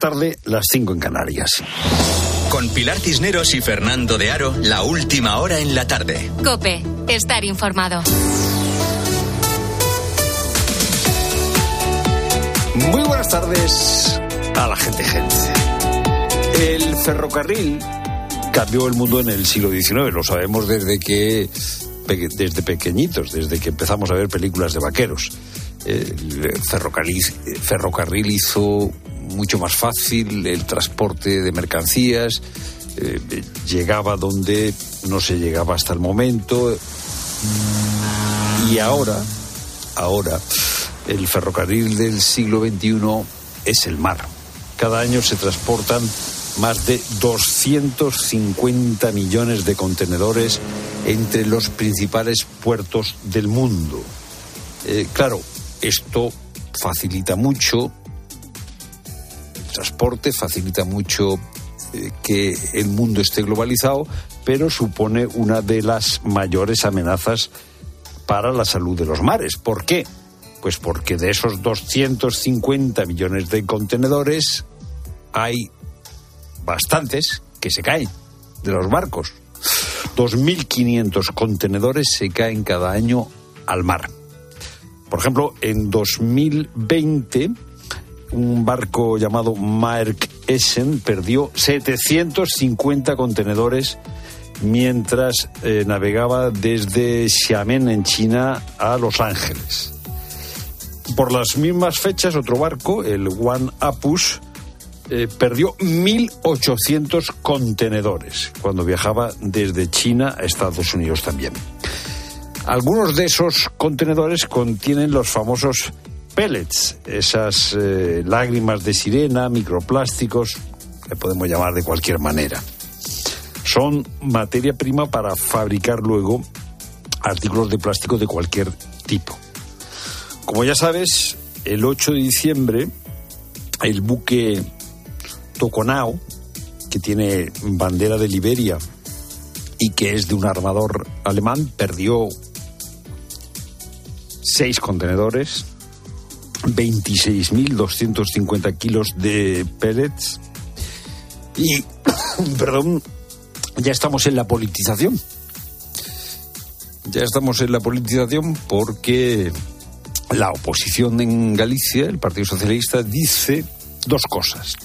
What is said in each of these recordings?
tarde, las 5 en Canarias. Con Pilar Cisneros y Fernando de Aro, la última hora en la tarde. Cope, estar informado. Muy buenas tardes a la gente, gente. El ferrocarril cambió el mundo en el siglo XIX, lo sabemos desde que desde pequeñitos, desde que empezamos a ver películas de vaqueros. El ferrocarril, ferrocarril hizo mucho más fácil el transporte de mercancías, eh, llegaba donde no se llegaba hasta el momento. Y ahora, ahora, el ferrocarril del siglo XXI es el mar. Cada año se transportan más de 250 millones de contenedores entre los principales puertos del mundo. Eh, claro, esto facilita mucho transporte, facilita mucho eh, que el mundo esté globalizado, pero supone una de las mayores amenazas para la salud de los mares. ¿Por qué? Pues porque de esos 250 millones de contenedores hay bastantes que se caen de los barcos. 2.500 contenedores se caen cada año al mar. Por ejemplo, en 2020 un barco llamado Maerk Essen perdió 750 contenedores mientras eh, navegaba desde Xiamen en China a Los Ángeles. Por las mismas fechas, otro barco, el One Apus, eh, perdió 1.800 contenedores cuando viajaba desde China a Estados Unidos también. Algunos de esos contenedores contienen los famosos pellets, esas eh, lágrimas de sirena, microplásticos, que podemos llamar de cualquier manera. Son materia prima para fabricar luego artículos de plástico de cualquier tipo. Como ya sabes, el 8 de diciembre, el buque Toconao, que tiene bandera de Liberia y que es de un armador alemán, perdió seis contenedores 26.250 kilos de pellets y, perdón, ya estamos en la politización. Ya estamos en la politización porque la oposición en Galicia, el Partido Socialista, dice dos cosas.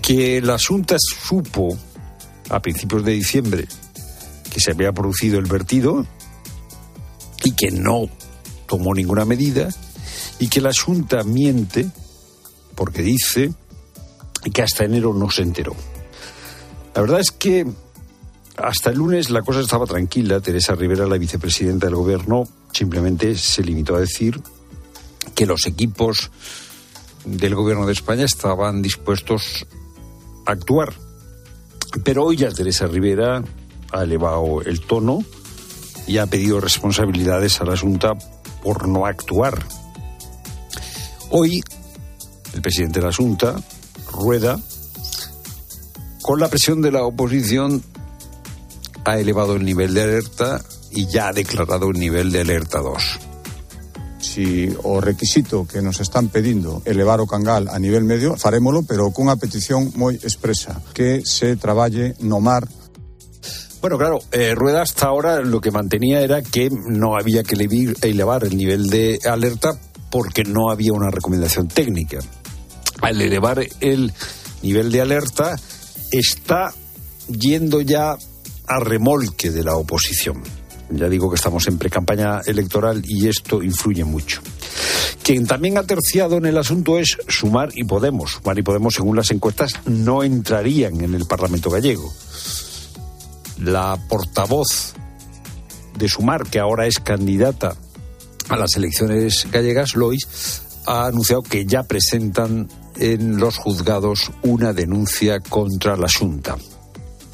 Que la Junta supo a principios de diciembre que se había producido el vertido y que no tomó ninguna medida y que la Junta miente porque dice que hasta enero no se enteró. La verdad es que hasta el lunes la cosa estaba tranquila. Teresa Rivera, la vicepresidenta del gobierno, simplemente se limitó a decir que los equipos del gobierno de España estaban dispuestos a actuar. Pero hoy ya Teresa Rivera ha elevado el tono y ha pedido responsabilidades a la Junta por no actuar. Hoy, el presidente de la Junta, Rueda, con la presión de la oposición, ha elevado el nivel de alerta y ya ha declarado un nivel de alerta 2 si o requisito que nos están pedindo elevar o cangal a nivel medio, farémolo, pero cunha petición moi expresa, que se traballe no mar bueno, claro, eh, Rueda hasta ahora lo que mantenía era que no había que elevar el nivel de alerta porque no había una recomendación técnica. Al elevar el nivel de alerta está yendo ya a remolque de la oposición. Ya digo que estamos en pre-campaña electoral y esto influye mucho. Quien también ha terciado en el asunto es Sumar y Podemos. Sumar y Podemos, según las encuestas, no entrarían en el Parlamento gallego la portavoz de Sumar, que ahora es candidata a las elecciones gallegas, Lois, ha anunciado que ya presentan en los juzgados una denuncia contra la Junta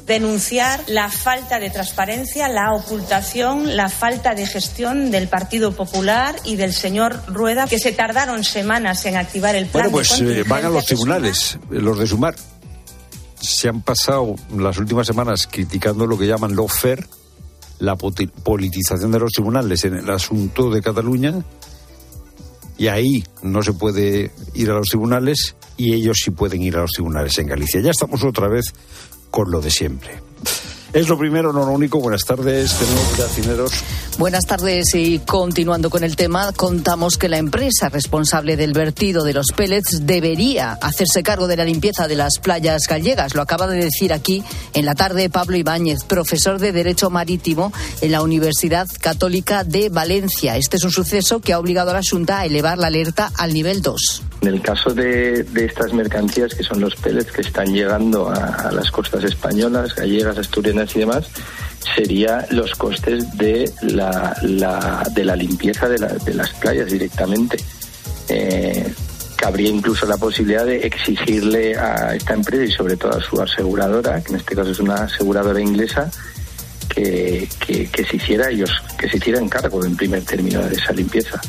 denunciar la falta de transparencia, la ocultación, la falta de gestión del Partido Popular y del señor Rueda, que se tardaron semanas en activar el plan. Bueno, pues eh, van a los tribunales, los de Sumar se han pasado las últimas semanas criticando lo que llaman lawfare, la politización de los tribunales en el asunto de Cataluña, y ahí no se puede ir a los tribunales y ellos sí pueden ir a los tribunales en Galicia. Ya estamos otra vez con lo de siempre. Es lo primero, no lo único. Buenas tardes, tenemos Buenas tardes y continuando con el tema, contamos que la empresa responsable del vertido de los pellets debería hacerse cargo de la limpieza de las playas gallegas. Lo acaba de decir aquí en la tarde Pablo Ibáñez, profesor de Derecho Marítimo en la Universidad Católica de Valencia. Este es un suceso que ha obligado a la Junta a elevar la alerta al nivel 2. En el caso de, estas mercancías, que son los pellets que están llegando a, las costas españolas, gallegas, asturianas y demás, sería los costes de la, de la limpieza de, las playas directamente. Eh, cabría incluso la posibilidad de exigirle a esta empresa y sobre todo a su aseguradora, que en este caso es una aseguradora inglesa, que, que, se hiciera ellos, que se hiciera cargo en primer término de esa limpieza.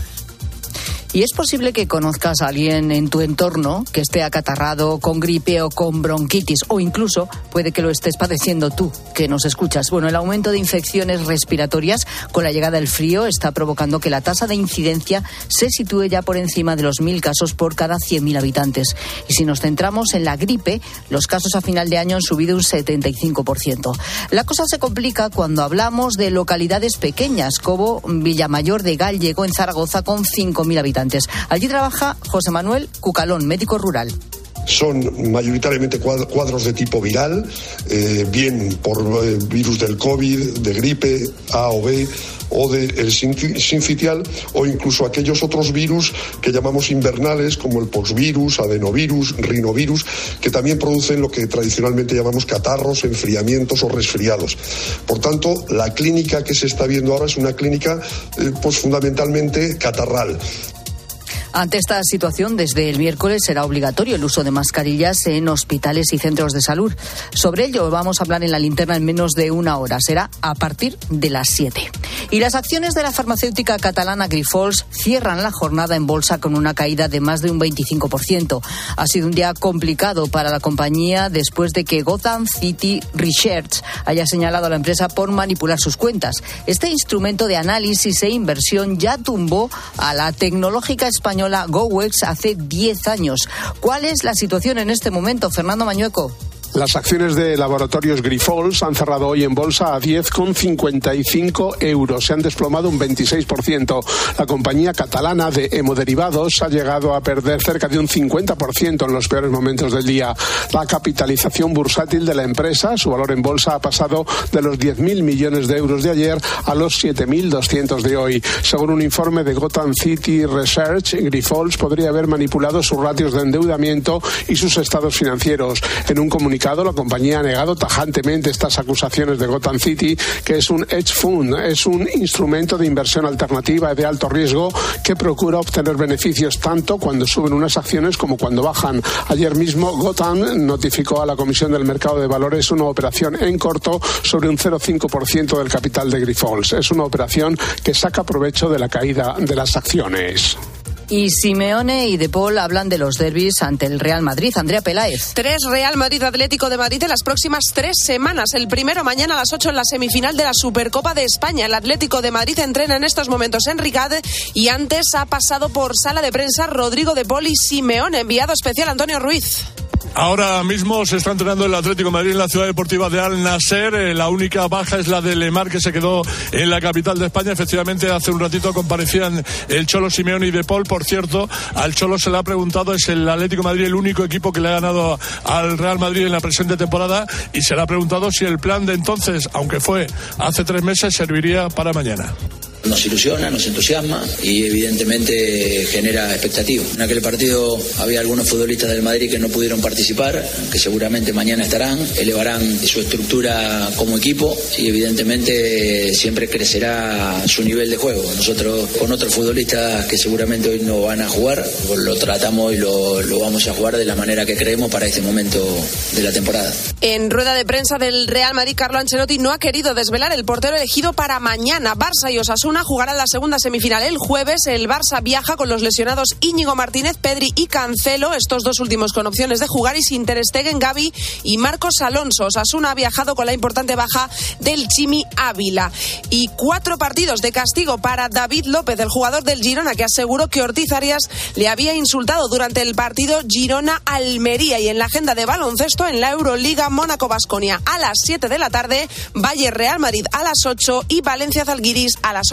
Y es posible que conozcas a alguien en tu entorno que esté acatarrado con gripe o con bronquitis, o incluso puede que lo estés padeciendo tú, que nos escuchas. Bueno, el aumento de infecciones respiratorias con la llegada del frío está provocando que la tasa de incidencia se sitúe ya por encima de los mil casos por cada 100.000 habitantes. Y si nos centramos en la gripe, los casos a final de año han subido un 75%. La cosa se complica cuando hablamos de localidades pequeñas, como Villamayor de Gallego en Zaragoza, con 5.000 habitantes. Allí trabaja José Manuel Cucalón, médico rural son mayoritariamente cuadros de tipo viral, eh, bien por eh, virus del COVID, de gripe A o B o del sincitial o incluso aquellos otros virus que llamamos invernales como el poxvirus, adenovirus, rinovirus, que también producen lo que tradicionalmente llamamos catarros, enfriamientos o resfriados. Por tanto, la clínica que se está viendo ahora es una clínica eh, pues fundamentalmente catarral. Ante esta situación, desde el miércoles será obligatorio el uso de mascarillas en hospitales y centros de salud. Sobre ello vamos a hablar en la linterna en menos de una hora. Será a partir de las 7. Y las acciones de la farmacéutica catalana Grifols cierran la jornada en bolsa con una caída de más de un 25%. Ha sido un día complicado para la compañía después de que Gotham City Research haya señalado a la empresa por manipular sus cuentas. Este instrumento de análisis e inversión ya tumbó a la tecnológica española española GoWex hace 10 años. ¿Cuál es la situación en este momento, Fernando Mañueco? Las acciones de laboratorios Grifols han cerrado hoy en bolsa a 10,55 euros. Se han desplomado un 26%. La compañía catalana de hemoderivados ha llegado a perder cerca de un 50% en los peores momentos del día. La capitalización bursátil de la empresa, su valor en bolsa ha pasado de los 10.000 millones de euros de ayer a los 7.200 de hoy. Según un informe de Gotham City Research, Grifols podría haber manipulado sus ratios de endeudamiento y sus estados financieros. En un comunicado la compañía ha negado tajantemente estas acusaciones de Gotham City, que es un hedge fund, es un instrumento de inversión alternativa de alto riesgo que procura obtener beneficios tanto cuando suben unas acciones como cuando bajan. Ayer mismo Gotham notificó a la Comisión del Mercado de Valores una operación en corto sobre un 0,5% del capital de Grifols. Es una operación que saca provecho de la caída de las acciones. Y Simeone y De Paul hablan de los derbis ante el Real Madrid. Andrea Peláez. Tres Real Madrid Atlético de Madrid en las próximas tres semanas. El primero mañana a las ocho en la semifinal de la Supercopa de España. El Atlético de Madrid entrena en estos momentos en Ricard y antes ha pasado por sala de prensa Rodrigo De Paul y Simeone. Enviado especial Antonio Ruiz. Ahora mismo se está entrenando el Atlético Madrid en la ciudad deportiva de Al Nasser. Eh, la única baja es la de Lemar que se quedó en la capital de España. Efectivamente, hace un ratito comparecían el Cholo Simeone y De Paul. Por cierto, al Cholo se le ha preguntado, es el Atlético Madrid el único equipo que le ha ganado al Real Madrid en la presente temporada y se le ha preguntado si el plan de entonces, aunque fue hace tres meses, serviría para mañana nos ilusiona, nos entusiasma y evidentemente genera expectativas. En aquel partido había algunos futbolistas del Madrid que no pudieron participar, que seguramente mañana estarán, elevarán su estructura como equipo y evidentemente siempre crecerá su nivel de juego. Nosotros con otros futbolistas que seguramente hoy no van a jugar, pues lo tratamos y lo vamos a jugar de la manera que creemos para este momento de la temporada. En rueda de prensa del Real Madrid, Carlo Ancelotti no ha querido desvelar el portero elegido para mañana. Barça y Osasuna Osasuna jugará la segunda semifinal el jueves. El Barça viaja con los lesionados Íñigo Martínez, Pedri y Cancelo, estos dos últimos con opciones de jugar, y sin Ter Stegen, Gaby y Marcos Alonso. Osasuna ha viajado con la importante baja del Chimi Ávila. Y cuatro partidos de castigo para David López, el jugador del Girona, que aseguró que Ortiz Arias le había insultado durante el partido Girona-Almería. Y en la agenda de baloncesto, en la Euroliga, Mónaco-Basconia a las 7 de la tarde, Valle Real Madrid a las 8 y Valencia Zalguiris a las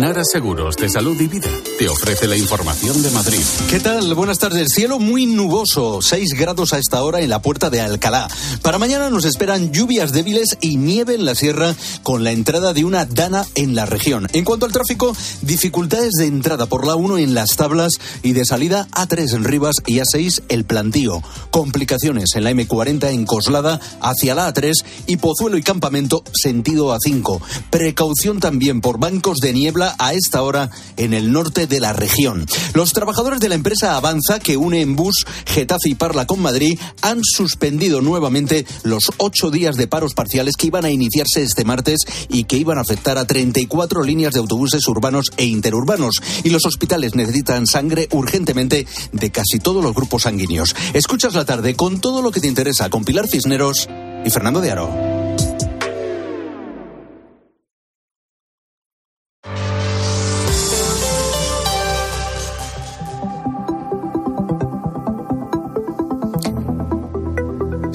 Nara Seguros de Salud y Vida te ofrece la información de Madrid. ¿Qué tal? Buenas tardes. Cielo muy nuboso, 6 grados a esta hora en la puerta de Alcalá. Para mañana nos esperan lluvias débiles y nieve en la sierra con la entrada de una dana en la región. En cuanto al tráfico, dificultades de entrada por la 1 en las tablas y de salida A3 en Rivas y A6 el plantío. Complicaciones en la M40 en Coslada hacia la A3 y Pozuelo y Campamento sentido A5. Precaución también por bancos de niebla a esta hora en el norte de la región. Los trabajadores de la empresa Avanza, que une en bus Getafe y Parla con Madrid, han suspendido nuevamente los ocho días de paros parciales que iban a iniciarse este martes y que iban a afectar a 34 líneas de autobuses urbanos e interurbanos. Y los hospitales necesitan sangre urgentemente de casi todos los grupos sanguíneos. Escuchas la tarde con todo lo que te interesa con Pilar Cisneros y Fernando de Aro.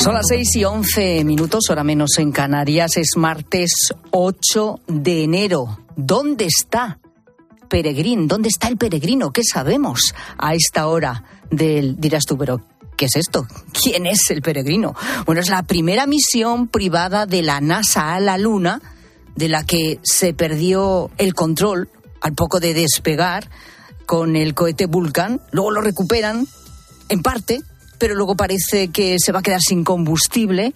Son las 6 y 11 minutos, hora menos en Canarias. Es martes 8 de enero. ¿Dónde está Peregrín? ¿Dónde está el peregrino? ¿Qué sabemos a esta hora del, dirás tú, pero ¿qué es esto? ¿Quién es el peregrino? Bueno, es la primera misión privada de la NASA a la Luna, de la que se perdió el control al poco de despegar con el cohete Vulcan. Luego lo recuperan, en parte, pero luego parece que se va a quedar sin combustible.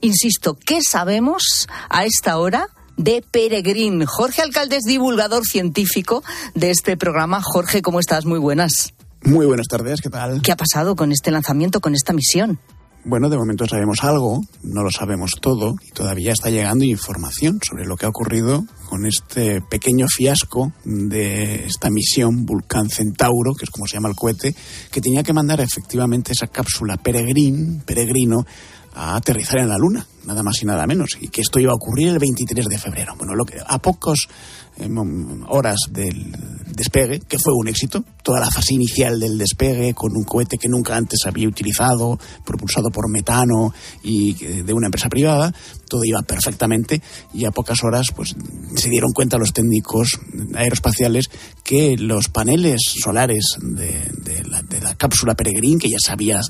Insisto, ¿qué sabemos a esta hora? de Peregrín. Jorge Alcalde es divulgador científico de este programa. Jorge, ¿cómo estás? Muy buenas. Muy buenas tardes, ¿qué tal? ¿Qué ha pasado con este lanzamiento, con esta misión? Bueno, de momento sabemos algo, no lo sabemos todo y todavía está llegando información sobre lo que ha ocurrido con este pequeño fiasco de esta misión Vulcan Centauro, que es como se llama el cohete, que tenía que mandar efectivamente esa cápsula peregrín, peregrino, a aterrizar en la Luna, nada más y nada menos, y que esto iba a ocurrir el 23 de febrero. Bueno, lo que a pocos horas del despegue, que fue un éxito, toda la fase inicial del despegue con un cohete que nunca antes había utilizado, propulsado por metano y eh, de una empresa privada, todo iba perfectamente y a pocas horas pues se dieron cuenta los técnicos aeroespaciales que los paneles solares de, la, cápsula Peregrine, que ya se había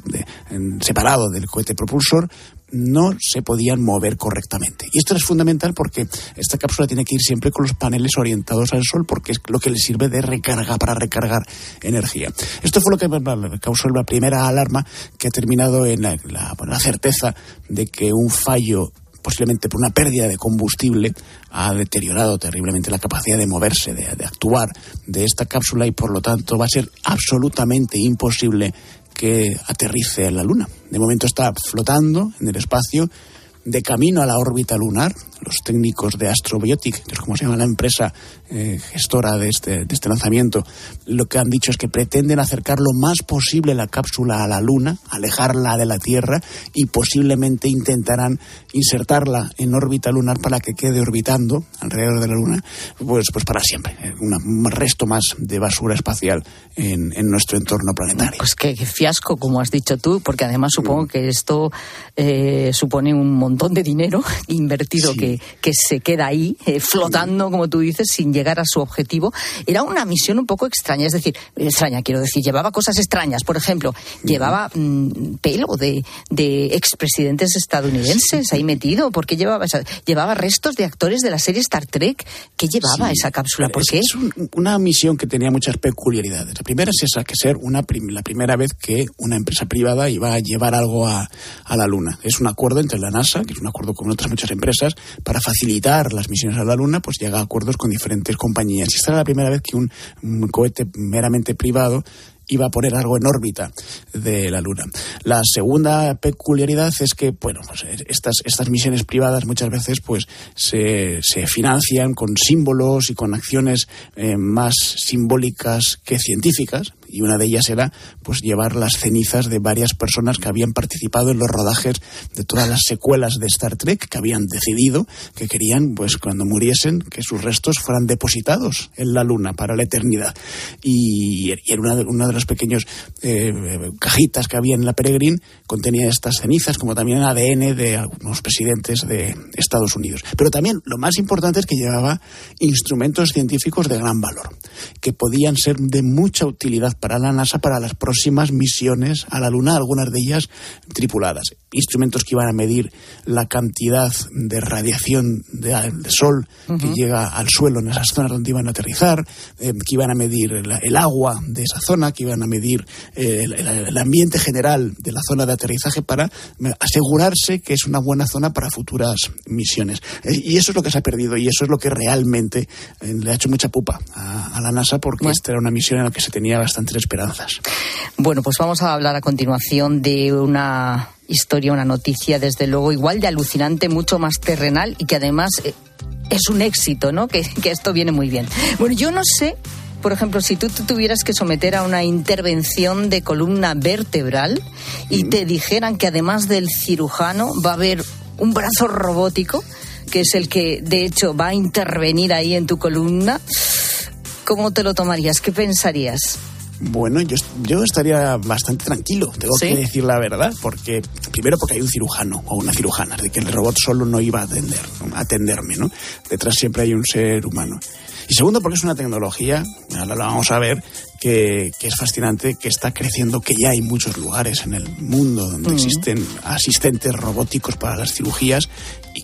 separado del cohete propulsor, no se podían mover correctamente. Y esto es fundamental porque esta cápsula tiene que ir siempre con los paneles orientados al sol porque es lo que le sirve de recarga para recargar energía. Esto fue lo que causó la primera alarma que ha terminado en la, certeza de que un fallo posiblemente por una pérdida de combustible, ha deteriorado terriblemente la capacidad de moverse, de, actuar de esta cápsula y por lo tanto va a ser absolutamente imposible que aterrice en la Luna. De momento está flotando en el espacio de camino a la órbita lunar. Los técnicos de Astrobiotic, que es como se llama la empresa eh, gestora de este, de este lanzamiento, lo que han dicho es que pretenden acercar lo más posible la cápsula a la Luna, alejarla de la Tierra y posiblemente intentarán insertarla en órbita lunar para que quede orbitando alrededor de la Luna, pues, pues para siempre. Eh, un resto más de basura espacial en, en, nuestro entorno planetario. Pues qué, fiasco, como has dicho tú, porque además supongo mm. que esto eh, supone un montón de dinero invertido que, que se queda ahí, flotando, como tú dices, sin llegar a su objetivo. Era una misión un poco extraña, es decir, extraña, quiero decir, llevaba cosas extrañas. Por ejemplo, llevaba mm, pelo de, de expresidentes estadounidenses ahí metido. ¿Por qué llevaba Llevaba restos de actores de la serie Star Trek. ¿Qué llevaba esa cápsula? ¿Por qué? Es una misión que tenía muchas peculiaridades. La primera es esa, que ser una la primera vez que una empresa privada iba a llevar algo a, a la Luna. Es un acuerdo entre la NASA, que es un acuerdo con otras muchas empresas, para facilitar las misiones a la Luna, pues llega a acuerdos con diferentes compañías. Esta era la primera vez que un, cohete meramente privado iba a poner algo en órbita de la Luna. La segunda peculiaridad es que, bueno, pues estas, estas misiones privadas muchas veces pues se, se financian con símbolos y con acciones eh, más simbólicas que científicas y una de ellas era pues llevar las cenizas de varias personas que habían participado en los rodajes de todas las secuelas de Star Trek que habían decidido que querían pues cuando muriesen que sus restos fueran depositados en la luna para la eternidad. Y, en una de, una de las pequeñas eh, cajitas que había en la Peregrine contenía estas cenizas como también ADN de algunos presidentes de Estados Unidos. Pero también lo más importante es que llevaba instrumentos científicos de gran valor que podían ser de mucha utilidad para la NASA para las próximas misiones a la Luna, algunas de ellas tripuladas. Instrumentos que iban a medir la cantidad de radiación de, sol que llega al suelo en esas zonas donde iban a aterrizar, eh, que iban a medir el agua de esa zona, que iban a medir eh, el, ambiente general de la zona de aterrizaje para eh, asegurarse que es una buena zona para futuras misiones. y eso es lo que se ha perdido y eso es lo que realmente le ha hecho mucha pupa a, la NASA porque esta era una misión en la que se tenía bastante esperanzas. Bueno, pues vamos a hablar a continuación de una historia, una noticia, desde luego, igual de alucinante, mucho más terrenal y que además eh, es un éxito, ¿no? Que, esto viene muy bien. Bueno, yo no sé por ejemplo, si tú te tuvieras que someter a una intervención de columna vertebral y te dijeran que además del cirujano va a haber un brazo robótico, que es el que de hecho va a intervenir ahí en tu columna, ¿cómo te lo tomarías? ¿Qué pensarías? Bueno, yo, yo estaría bastante tranquilo, tengo que decir la verdad, porque primero porque hay un cirujano o una cirujana, de que el robot solo no iba a atender, a atenderme, ¿no? Detrás siempre hay un ser humano. Y segundo, porque es una tecnología, ahora lo vamos a ver, que, es fascinante, que está creciendo, que ya hay muchos lugares en el mundo donde existen asistentes robóticos para las cirugías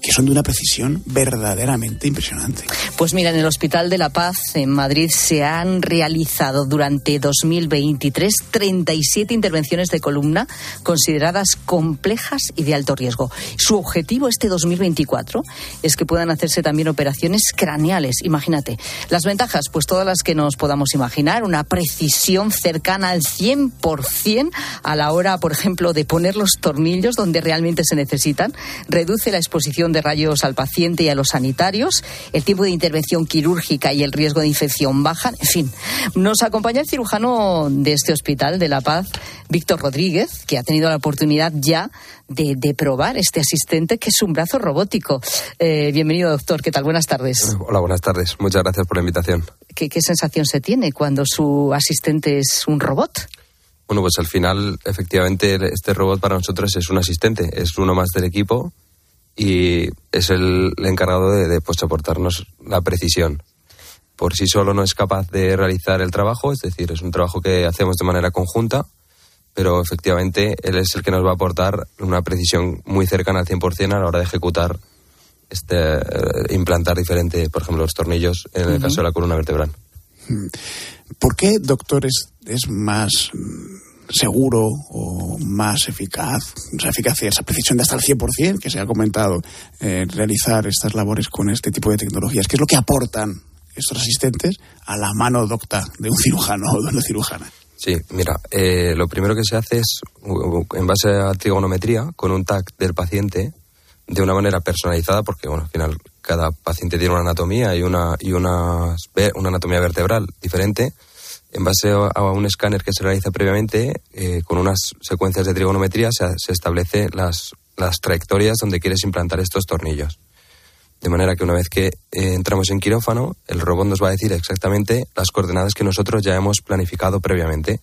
que son de una precisión verdaderamente impresionante. Pues mira, en el Hospital de la Paz en Madrid se han realizado durante 2023 37 intervenciones de columna consideradas complejas y de alto riesgo. Su objetivo este 2024 es que puedan hacerse también operaciones craneales. Imagínate, las ventajas, pues todas las que nos podamos imaginar, una precisión cercana al 100% a la hora, por ejemplo, de poner los tornillos donde realmente se necesitan, reduce la exposición de rayos al paciente y a los sanitarios, el tiempo de intervención quirúrgica y el riesgo de infección bajan. En fin, nos acompaña el cirujano de este hospital de La Paz, Víctor Rodríguez, que ha tenido la oportunidad ya de, probar este asistente que es un brazo robótico. Eh, bienvenido, doctor. ¿Qué tal? Buenas tardes. Hola, buenas tardes. Muchas gracias por la invitación. ¿Qué, qué sensación se tiene cuando su asistente es un robot? Bueno, pues al final, efectivamente, este robot para nosotros es un asistente, es uno más del equipo y es el, encargado de, pues, aportarnos la precisión. Por sí solo no es capaz de realizar el trabajo, es decir, es un trabajo que hacemos de manera conjunta, pero efectivamente él es el que nos va a aportar una precisión muy cercana al 100% a la hora de ejecutar, este, eh, implantar diferente, por ejemplo, los tornillos en el caso de la columna vertebral. ¿Por qué, doctor, es más seguro o más eficaz, esa eficacia, esa precisión de hasta el 100% que se ha comentado, eh, realizar estas labores con este tipo de tecnologías? ¿Qué es lo que aportan estos asistentes a la mano docta de un cirujano o de una cirujana? Sí, mira, eh, lo primero que se hace es, en base a trigonometría, con un tag del paciente, de una manera personalizada, porque bueno, al final cada paciente tiene una anatomía y una, y una, una anatomía vertebral diferente, en base a un escáner que se realiza previamente, eh, con unas secuencias de trigonometría, se, se establece las, las, trayectorias donde quieres implantar estos tornillos. De manera que una vez que eh, entramos en quirófano, el robot nos va a decir exactamente las coordenadas que nosotros ya hemos planificado previamente.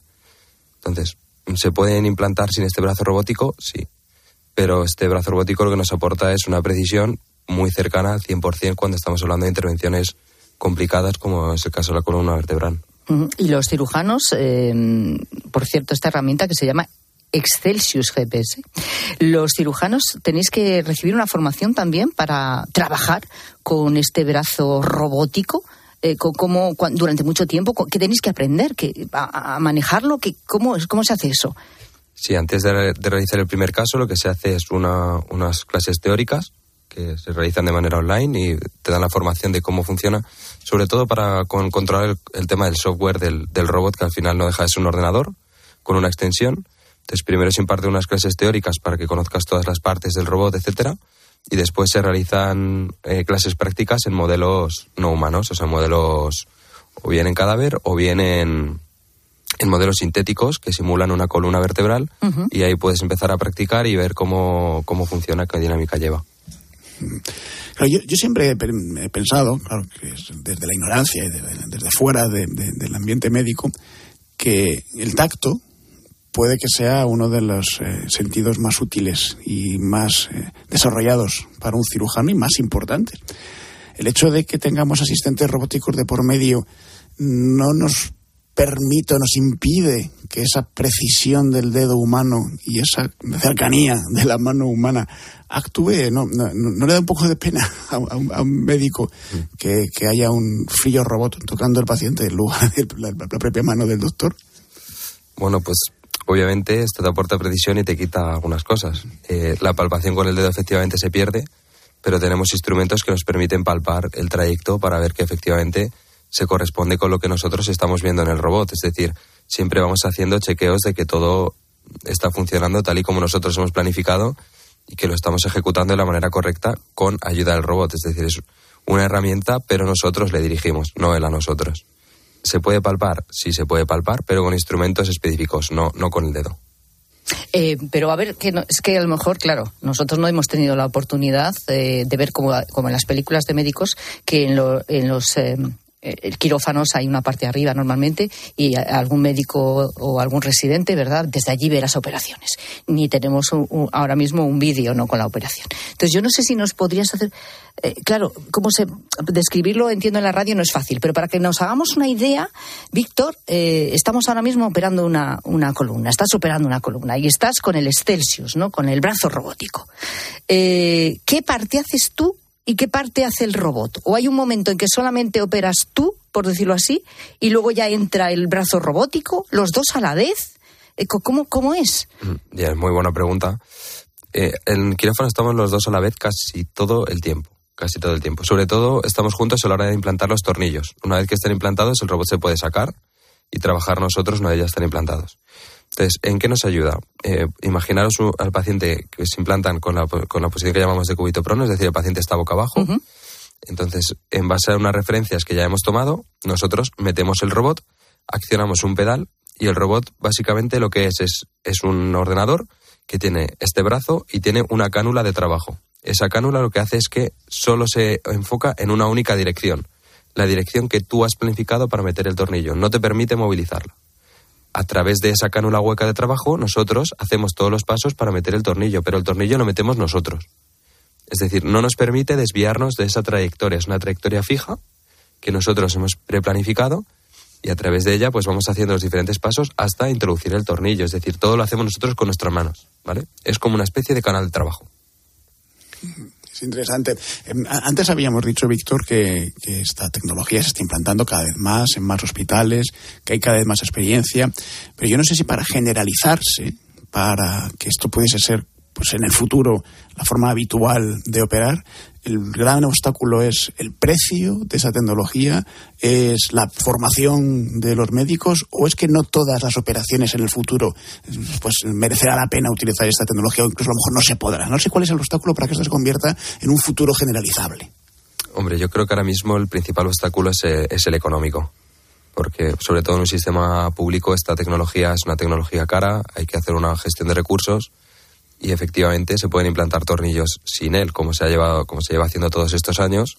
Entonces, ¿se pueden implantar sin este brazo robótico? Sí. Pero este brazo robótico lo que nos aporta es una precisión muy cercana al 100% cuando estamos hablando de intervenciones complicadas como es el caso de la columna vertebral. Y los cirujanos, eh, por cierto, esta herramienta que se llama Excelsius GPS. Los cirujanos tenéis que recibir una formación también para trabajar con este brazo robótico. Eh, como, durante mucho tiempo, que tenéis que aprender que, a, manejarlo, que, ¿cómo, ¿cómo se hace eso? Sí, antes de, realizar el primer caso, lo que se hace es una, unas clases teóricas que se realizan de manera online y te dan la formación de cómo funciona, sobre todo para controlar el, tema del software del, robot, que al final no deja de ser un ordenador, con una extensión. Entonces, primero se imparten unas clases teóricas para que conozcas todas las partes del robot, etcétera, y después se realizan eh, clases prácticas en modelos no humanos, o sea, modelos o bien en cadáver o bien en, en modelos sintéticos que simulan una columna vertebral y ahí puedes empezar a practicar y ver cómo, cómo funciona, qué dinámica lleva. Yo, yo, siempre he, pensado, claro, que desde la ignorancia y desde fuera del ambiente médico, que el tacto puede que sea uno de los eh, sentidos más útiles y más eh, desarrollados para un cirujano y más importantes. El hecho de que tengamos asistentes robóticos de por medio no nos permite, nos impide que esa precisión del dedo humano y esa cercanía de la mano humana actúe. No, no, le da un poco de pena a, un, médico que, haya un frío robot tocando al paciente en lugar de la, propia mano del doctor. Bueno, pues obviamente esto te aporta precisión y te quita algunas cosas. Eh, la palpación con el dedo efectivamente se pierde, pero tenemos instrumentos que nos permiten palpar el trayecto para ver que efectivamente se corresponde con lo que nosotros estamos viendo en el robot. Es decir, siempre vamos haciendo chequeos de que todo está funcionando tal y como nosotros hemos planificado y que lo estamos ejecutando de la manera correcta con ayuda del robot. Es decir, es una herramienta, pero nosotros le dirigimos, no él a nosotros. ¿Se puede palpar? Sí, se puede palpar, pero con instrumentos específicos, no, no con el dedo. Eh, pero a ver, que es que a lo mejor, claro, nosotros no hemos tenido la oportunidad eh, de ver como, como, en las películas de médicos que en, en los eh, el quirófanos hay una parte arriba normalmente y algún médico o algún residente, ¿verdad? Desde allí ve las operaciones. Ni tenemos ahora mismo un vídeo, ¿no? Con la operación. Entonces, yo no sé si nos podrías hacer. Eh, claro, cómo se. Describirlo, entiendo, en la radio no es fácil, pero para que nos hagamos una idea, Víctor, eh, estamos ahora mismo operando una, una columna. Estás operando una columna y estás con el Excelsius, ¿no? Con el brazo robótico. ¿Qué parte haces tú y qué parte hace el robot? ¿O hay un momento en que solamente operas tú, por decirlo así, y luego ya entra el brazo robótico, los dos a la vez? Eh, ¿Cómo, cómo es? Mm, ya, es muy buena pregunta. Eh, en quirófano estamos los dos a la vez casi todo el tiempo. Casi todo el tiempo. Sobre todo estamos juntos a la hora de implantar los tornillos. Una vez que estén implantados, el robot se puede sacar y trabajar nosotros una vez ya estén implantados. Entonces, ¿en qué nos ayuda? Eh, imaginaros al paciente que se implantan con la, con la posición que llamamos de cubito prono, es decir, el paciente está boca abajo. Entonces, en base a unas referencias que ya hemos tomado, nosotros metemos el robot, accionamos un pedal y el robot básicamente lo que es es, es un ordenador que tiene este brazo y tiene una cánula de trabajo. Esa cánula lo que hace es que solo se enfoca en una única dirección, la dirección que tú has planificado para meter el tornillo, no te permite movilizarlo a través de esa cánula hueca de trabajo, nosotros hacemos todos los pasos para meter el tornillo, pero el tornillo lo metemos nosotros. Es decir, no nos permite desviarnos de esa trayectoria. Es una trayectoria fija que nosotros hemos preplanificado y a través de ella pues vamos haciendo los diferentes pasos hasta introducir el tornillo. Es decir, todo lo hacemos nosotros con nuestras manos. ¿vale? Es como una especie de canal de trabajo interesante. Em, antes habíamos dicho, Víctor, que, esta tecnología se está implantando cada vez más en más hospitales, que hay cada vez más experiencia, pero yo no sé si para generalizarse, para que esto pudiese ser pues en el futuro la forma habitual de operar, el gran obstáculo es el precio de esa tecnología, es la formación de los médicos o es que no todas las operaciones en el futuro pues merecerá la pena utilizar esta tecnología o incluso a lo mejor no se podrá. No sé cuál es el obstáculo para que esto se convierta en un futuro generalizable. Hombre, yo creo que ahora mismo el principal obstáculo es, eh, es el económico porque sobre todo en un sistema público esta tecnología es una tecnología cara, hay que hacer una gestión de recursos y efectivamente se pueden implantar tornillos sin él, como se ha llevado, como se lleva haciendo todos estos años.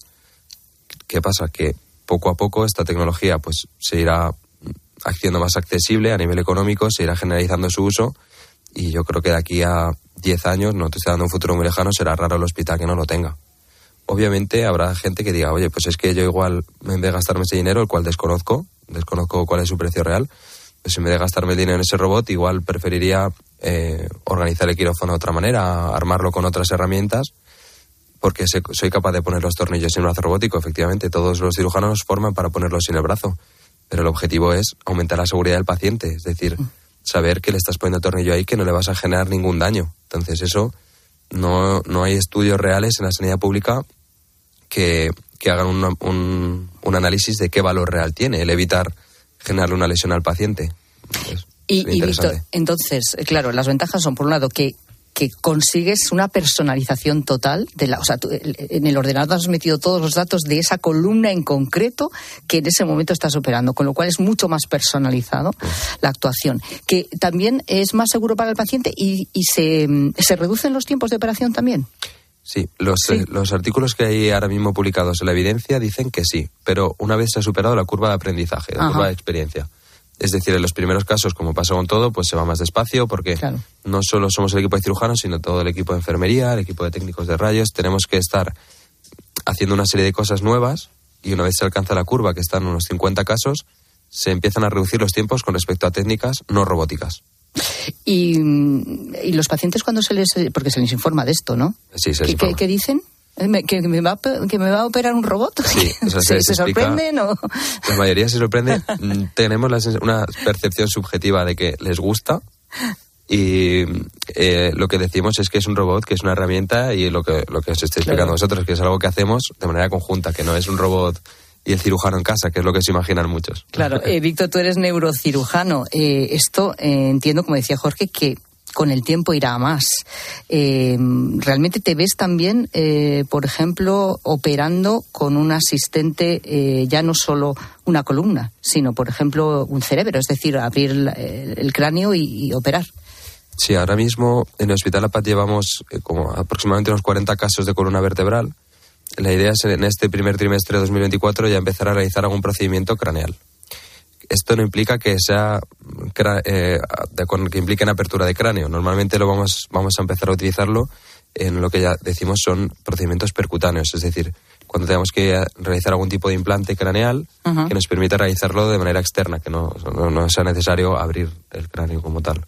¿Qué pasa? Que poco a poco esta tecnología pues se irá haciendo más accesible a nivel económico, se irá generalizando su uso y yo creo que de aquí a 10 años, no te estoy dando un futuro muy lejano, será raro el hospital que no lo tenga. Obviamente habrá gente que diga, oye, pues es que yo igual, en vez de gastarme ese dinero, el cual desconozco, desconozco cuál es su precio real, pues en vez de gastarme el dinero en ese robot, igual preferiría eh, organizar el quirófano de otra manera, armarlo con otras herramientas, porque soy capaz de poner los tornillos en un brazo robótico. Efectivamente, todos los cirujanos forman para ponerlos en el brazo, pero el objetivo es aumentar la seguridad del paciente, es decir, saber que le estás poniendo tornillo ahí que no le vas a generar ningún daño. Entonces, eso no, no hay estudios reales en la sanidad pública que, que hagan un, un, análisis de qué valor real tiene el evitar generarle una lesión al paciente. Y, Víctor, entonces, eh, claro, las ventajas son, por un lado, que que consigues una personalización total de la, o sea, tú, en el ordenador has metido todos los datos de esa columna en concreto que en ese momento estás operando, con lo cual es mucho más personalizado la actuación, que también es más seguro para el paciente y, y se, mm, se reducen los tiempos de operación también. Sí, los, eh, los artículos que hay ahora mismo publicados en la evidencia dicen que sí, pero una vez se ha superado la curva de aprendizaje, la Ajá. curva de experiencia. Es decir, en los primeros casos, como pasa con todo, pues se va más despacio porque no solo somos el equipo de cirujanos, sino todo el equipo de enfermería, el equipo de técnicos de rayos. Tenemos que estar haciendo una serie de cosas nuevas y una vez se alcanza la curva, que está en unos 50 casos, se empiezan a reducir los tiempos con respecto a técnicas no robóticas. Y, y los pacientes cuando se les, porque se les informa de esto, ¿no? Sí, se ¿Qué, les qué- informa. qué dicen? ¿Que me, va, ¿Que me va a operar un robot? Sí, ¿Se, sorprenden o...? La mayoría se sorprende. Mm, Tenemos la una percepción subjetiva de que les gusta y eh, lo que decimos es que es un robot, que es una herramienta y lo que, lo que os estoy explicando Claro. a vosotros, que es algo que hacemos de manera conjunta, que no es un robot y el cirujano en casa, que es lo que se imaginan muchos. Claro, eh, Víctor, tú eres neurocirujano. Eh, esto eh, entiendo, como decía Jorge, que con el tiempo irá a más. Eh, ¿Realmente te ves también, por ejemplo, operando con un asistente ya no solo una columna, sino, por ejemplo, un cerebro? Es decir, abrir el, el cráneo y, y operar. Sí, ahora mismo en el Hospital APAT llevamos eh, como aproximadamente unos 40 casos de columna vertebral. La idea es en este primer trimestre de 2024 ya empezar a realizar algún procedimiento craneal. Esto no implica que sea eh, que implique en apertura de cráneo. Normalmente lo vamos, vamos a empezar a utilizarlo en lo que ya decimos son procedimientos percutáneos, es decir, cuando tenemos que realizar algún tipo de implante craneal que nos permita realizarlo de manera externa, que no, no, no sea necesario abrir el cráneo como tal.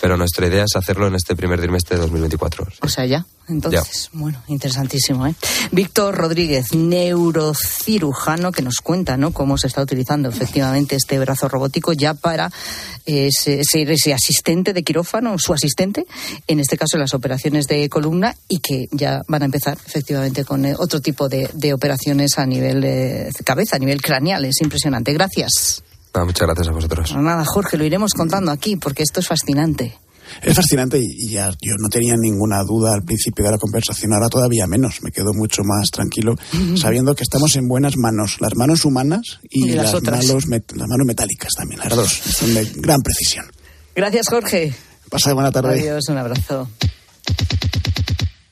Pero nuestra idea es hacerlo en este primer trimestre de 2024. O sea, ya. Entonces, bueno, interesantísimo. ¿eh? Víctor Rodríguez, neurocirujano, que nos cuenta ¿no? cómo se está utilizando efectivamente este brazo robótico ya para eh, ser ese, asistente de quirófano, su asistente, en este caso en las operaciones de columna, y que ya van a empezar efectivamente con eh, otro tipo de, de operaciones a nivel de cabeza, a nivel craneal. Es impresionante. Gracias. Nada, muchas gracias a vosotros. Pues nada, Jorge, lo iremos contando aquí porque esto es fascinante. Es fascinante y ya yo no tenía ninguna duda al principio de la conversación, ahora todavía menos, me quedo mucho más tranquilo sabiendo que estamos en buenas manos, las manos humanas y, Y las otras. manos las manos metálicas también, las dos, son de gran precisión. Gracias, Jorge. Pasa buena tarde. Adiós, un abrazo.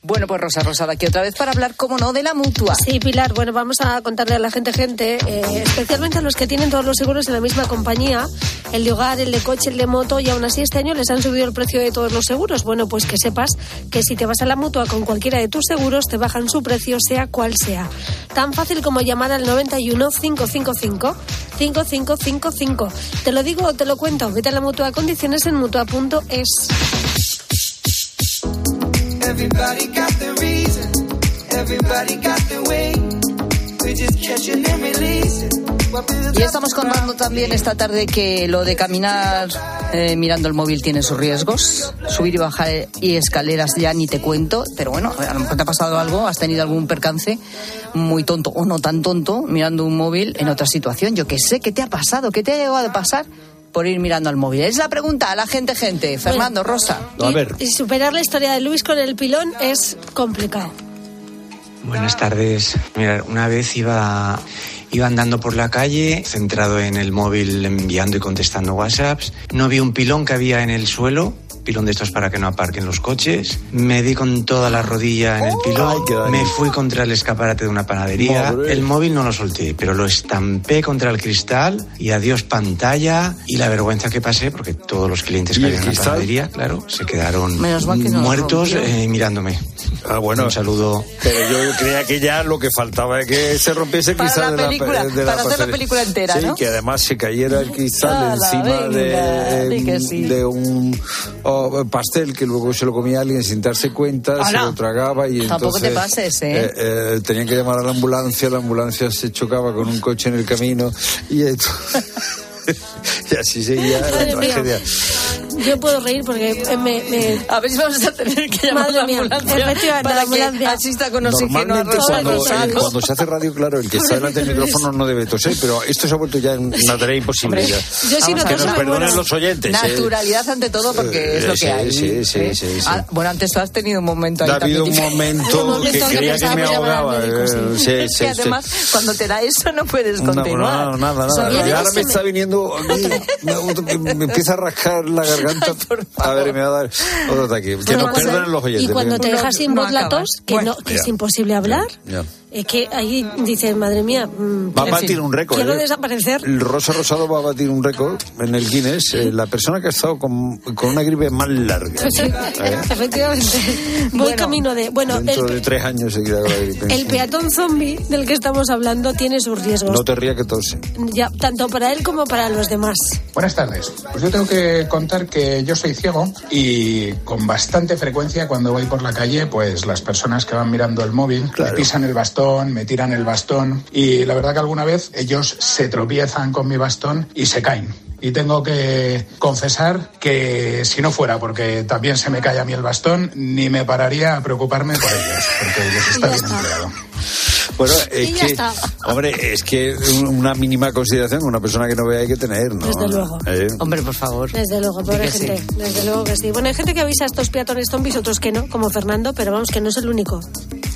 Bueno, pues Rosa Rosada aquí otra vez para hablar, como no, de la mutua. Sí, Pilar, bueno, vamos a contarle a la gente, gente, eh, especialmente a los que tienen todos los seguros en la misma compañía, el de hogar, el de coche, el de moto, y aún así este año les han subido el precio de todos los seguros. Bueno, pues que sepas que si te vas a la mutua con cualquiera de tus seguros, te bajan su precio, sea cual sea. Tan fácil como llamar al 91 555 5555. Te lo digo o te lo cuento. Vete a la mutua condiciones en mutua.es. Everybody got the reason. Everybody got the way. We just catch it and builds Y estamos contando también esta tarde que lo de caminar eh, mirando el móvil tiene sus riesgos. Subir y bajar y escaleras ya ni te cuento. Pero bueno, a lo mejor te ha pasado algo, has tenido algún percance muy tonto o no tan tonto mirando un móvil en otra situación. Yo qué sé, ¿qué te ha pasado? ¿Qué te ha llegado a pasar por ir mirando al móvil? Es la pregunta a la gente, gente. Fernando, Rosa. Y superar la historia de Luis con el pilón es complicado. Buenas tardes. Mira, una vez iba, iba andando por la calle, centrado en el móvil, enviando y contestando WhatsApps. No vi un pilón que había en el suelo, pilón de estos para que no aparquen los coches. Me di con toda la rodilla en el pilón. Me fui contra el escaparate de una panadería. Madre. El móvil no lo solté, pero lo estampé contra el cristal y adiós pantalla y la vergüenza que pasé porque todos los clientes ¿Y que había en la panadería, claro, se quedaron que no muertos eh, mirándome. Ah, bueno. Un saludo. Pero yo creía que ya lo que faltaba es que se rompiese el Para cristal la de película, de para hacer la película entera, sí, ¿no? que además se cayera el cristal encima venga, que de, sí. de un oh, pastel que luego se lo comía alguien sin darse cuenta, se lo tragaba y Tampoco te entonces... pases, ¿eh? eh, tenían que llamar a la ambulancia, la ambulancia se chocaba con un coche en el camino y, esto- y así seguía la tragedia. Yo puedo reír porque eh, me, me- A ver si vamos a tener que llamar Madre a la mía, ambulancia para la que ambulancia. asista con oxígeno a cuando, eh, cuando se hace radio, claro, el que está delante del micrófono no debe toser, pero esto se ha vuelto ya una tarea imposible. Hombre, yo sí no que nos perdonen los oyentes. eh. Naturalidad ante todo porque es lo Eh, que hay. sí, sí, ¿eh? sí, sí. Ah, bueno, antes tú has tenido un momento ahí Ha habido un momento Un que creía que me ahogaba. médico, eh, sí. sí, Es que sí. además, cuando te da eso no puedes continuar. no, nada, nada. Ahora me está viniendo me empieza a rascar la garganta. A ver, me va a dar otro ataque. Que nos perdonen los oyentes. Y cuando te dejas sin voz la tos, que, no, que es imposible hablar, Ya. Es que ahí dices, madre mía, mm, Va a batir un récord. Quiero ¿eh? desaparecer. El Rosa Rosado va a batir un récord en el Guinness. eh, la persona que ha estado con, con una gripe más larga. Sí, ¿eh? efectivamente. Voy camino de. Bueno, Dentro el, de tres años seguirá la gripe. el peatón zombie del que estamos hablando tiene sus riesgos. No te rías que tose. Ya, tanto para él como para los demás. Buenas tardes. Pues yo tengo que contar que yo soy ciego y con bastante frecuencia cuando voy por la calle, pues las personas que van mirando el móvil me pisan el bastón, me tiran el bastón y la verdad que alguna vez ellos se tropiezan con mi bastón y se caen. Y tengo que confesar que si no fuera porque también se me cae a mí el bastón, ni me pararía a preocuparme por ellos, porque les está bien empleado. Bueno, es Y ya que, está. hombre, es que una mínima consideración, una persona que no vea hay que tener, ¿no? Desde luego. ¿Eh? Hombre, por favor. Desde luego, pobre gente. Desde luego que sí. Bueno, hay gente que avisa a estos peatones zombies, otros que no, como Fernando, pero vamos, que no es el único.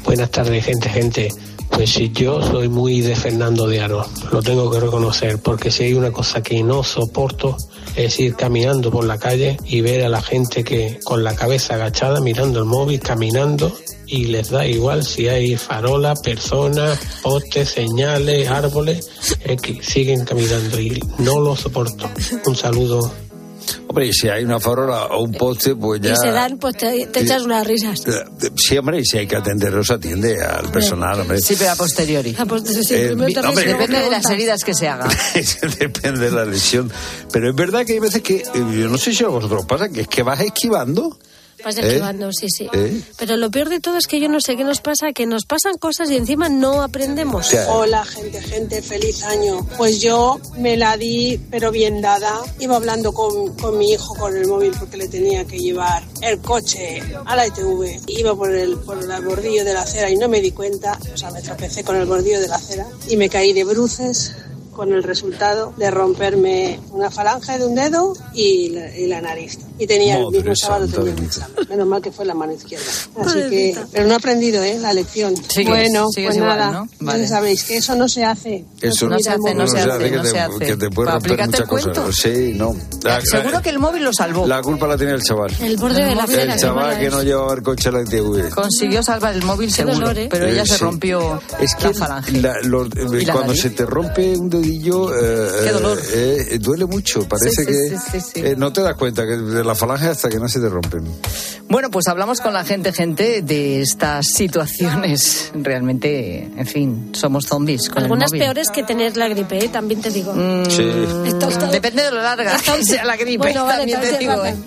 Buenas tardes, gente, gente. Pues sí, yo soy muy de Fernando de Aro, lo tengo que reconocer, porque si hay una cosa que no soporto es ir caminando por la calle y ver a la gente que con la cabeza agachada mirando el móvil, caminando y les da igual si hay farolas, personas, postes, señales, árboles, es que siguen caminando y no lo soporto. Un saludo. Hombre, y si hay una farola o un poste, pues ya... Y se dan, pues te, te echas unas risas. Eh, Sí, hombre, y si hay que atenderlos, atiende al personal, hombre. Sí, pero a posteriori. Pues, sí, Eh, mi- hombre, Depende de las heridas que se hagan. Depende de la lesión. Pero es verdad que hay veces que, eh, yo no sé si a vosotros pasa, que es que vas esquivando. Vas ¿Eh? esquivando, sí, sí. ¿Eh? Pero lo peor de todo es que yo no sé qué nos pasa, que nos pasan cosas y encima no aprendemos. Hola gente, gente, feliz año. Pues yo me la di, pero bien dada. Iba hablando con, con mi hijo con el móvil porque le tenía que llevar el coche a la ITV. Iba por el, por el bordillo de la acera y no me di cuenta. O sea, me tropecé con el bordillo de la acera y me caí de bruces con el resultado de romperme una falange de un dedo y la, y la nariz. Y tenía el Madre mismo sábado tenía un examen. Menos mal que fue la mano izquierda. Así que, pero no he aprendido, ¿eh? La lección. Sigues- bueno, sigues pues igual, nada. ¿no? Vale. sabéis que eso no se hace. Eso No se hace, no se hace, que no se hace. Que te puede romper muchas el cuento. cosas. Sí, no. La, Seguro que el móvil lo salvó. la culpa la tiene el chaval. El borde de la. El chaval que no llevaba el coche a la ITV. Consiguió salvar el móvil seguro, dolor, ¿eh? pero ella se rompió Es que la falange. eh, ¿Y la cuando se te rompe un dedillo, eh, Qué dolor. duele mucho. Parece que no te das cuenta que de la falange hasta que no se te rompen. Bueno, pues hablamos con la gente, gente, de estas situaciones. Realmente, en fin, somos zombies con Algunas el móvil. peores que tener la gripe, ¿eh? también te digo. Sí. Esto- esto- Depende de lo larga que sea la gripe, Bueno, vale, también te digo. es ¿eh?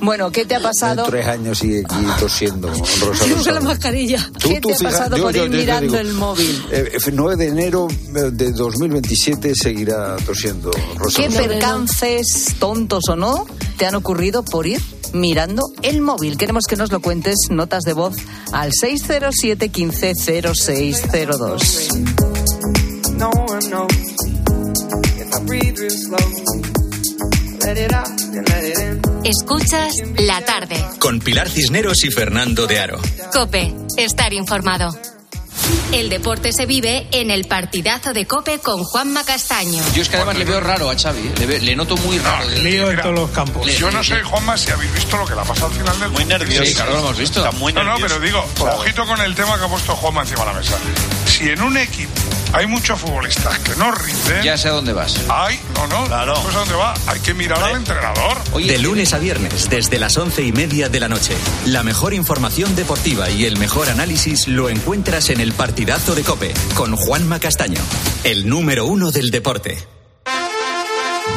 Bueno, ¿qué te ha pasado? Tres años sigue aquí tosiendo. Rosa Usa la mascarilla. Tú- ¿Qué tú te ha fija- pasado yo- por yo- ir yo mirando digo, el móvil? eh, 9 de enero eh, de 2027 seguirá tosiendo Rosa ¿Qué Rosado. percances, tontos o no, te han ocurrido por ir mirando el móvil? Queremos que nos lo cuentes, notas de voz al 607 15 0602. No one knows if I breathe real slow. Let it out and let it in. Escuchas la tarde. Con Pilar Cisneros y Fernando de Aro. Cope, estar informado. El deporte se vive en el partidazo de Cope con Juanma Castaño. Yo es que además le veo raro a Xavi, ¿eh? le, ve- le noto muy raro. lío en todos los campos. Le- Yo no sé, Juanma, si habéis visto lo que le ha pasado al final del Muy nervioso. Sí, claro, lo hemos visto. Está muy no, no, nervioso. pero digo, ojito con el tema que ha puesto Juanma encima de la mesa. Si en un equipo hay muchos futbolistas que no rinden, Ya sé a dónde vas. hay, no, no, Claro. pues a dónde va, hay que mirar al entrenador. de lunes a viernes, desde las once y media de la noche. La mejor información deportiva y el mejor análisis lo encuentras en el partidazo de Cope con Juanma Castaño, el número uno del deporte.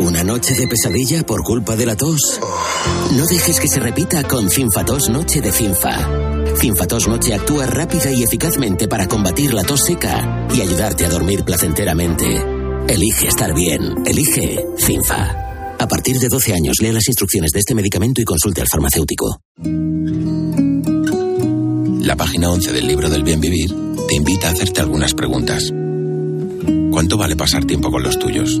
¿Una noche de pesadilla por culpa de la tos? No dejes que se repita con Cinfatos Noche de Cinfa. Cinfatos Noche actúa rápida y eficazmente para combatir la tos seca y ayudarte a dormir placenteramente. Elige estar bien. Elige Cinfa. A partir de 12 años, lea las instrucciones de este medicamento y consulte al farmacéutico. La página 11 del libro del bien vivir te invita a hacerte algunas preguntas. ¿Cuánto vale pasar tiempo con los tuyos?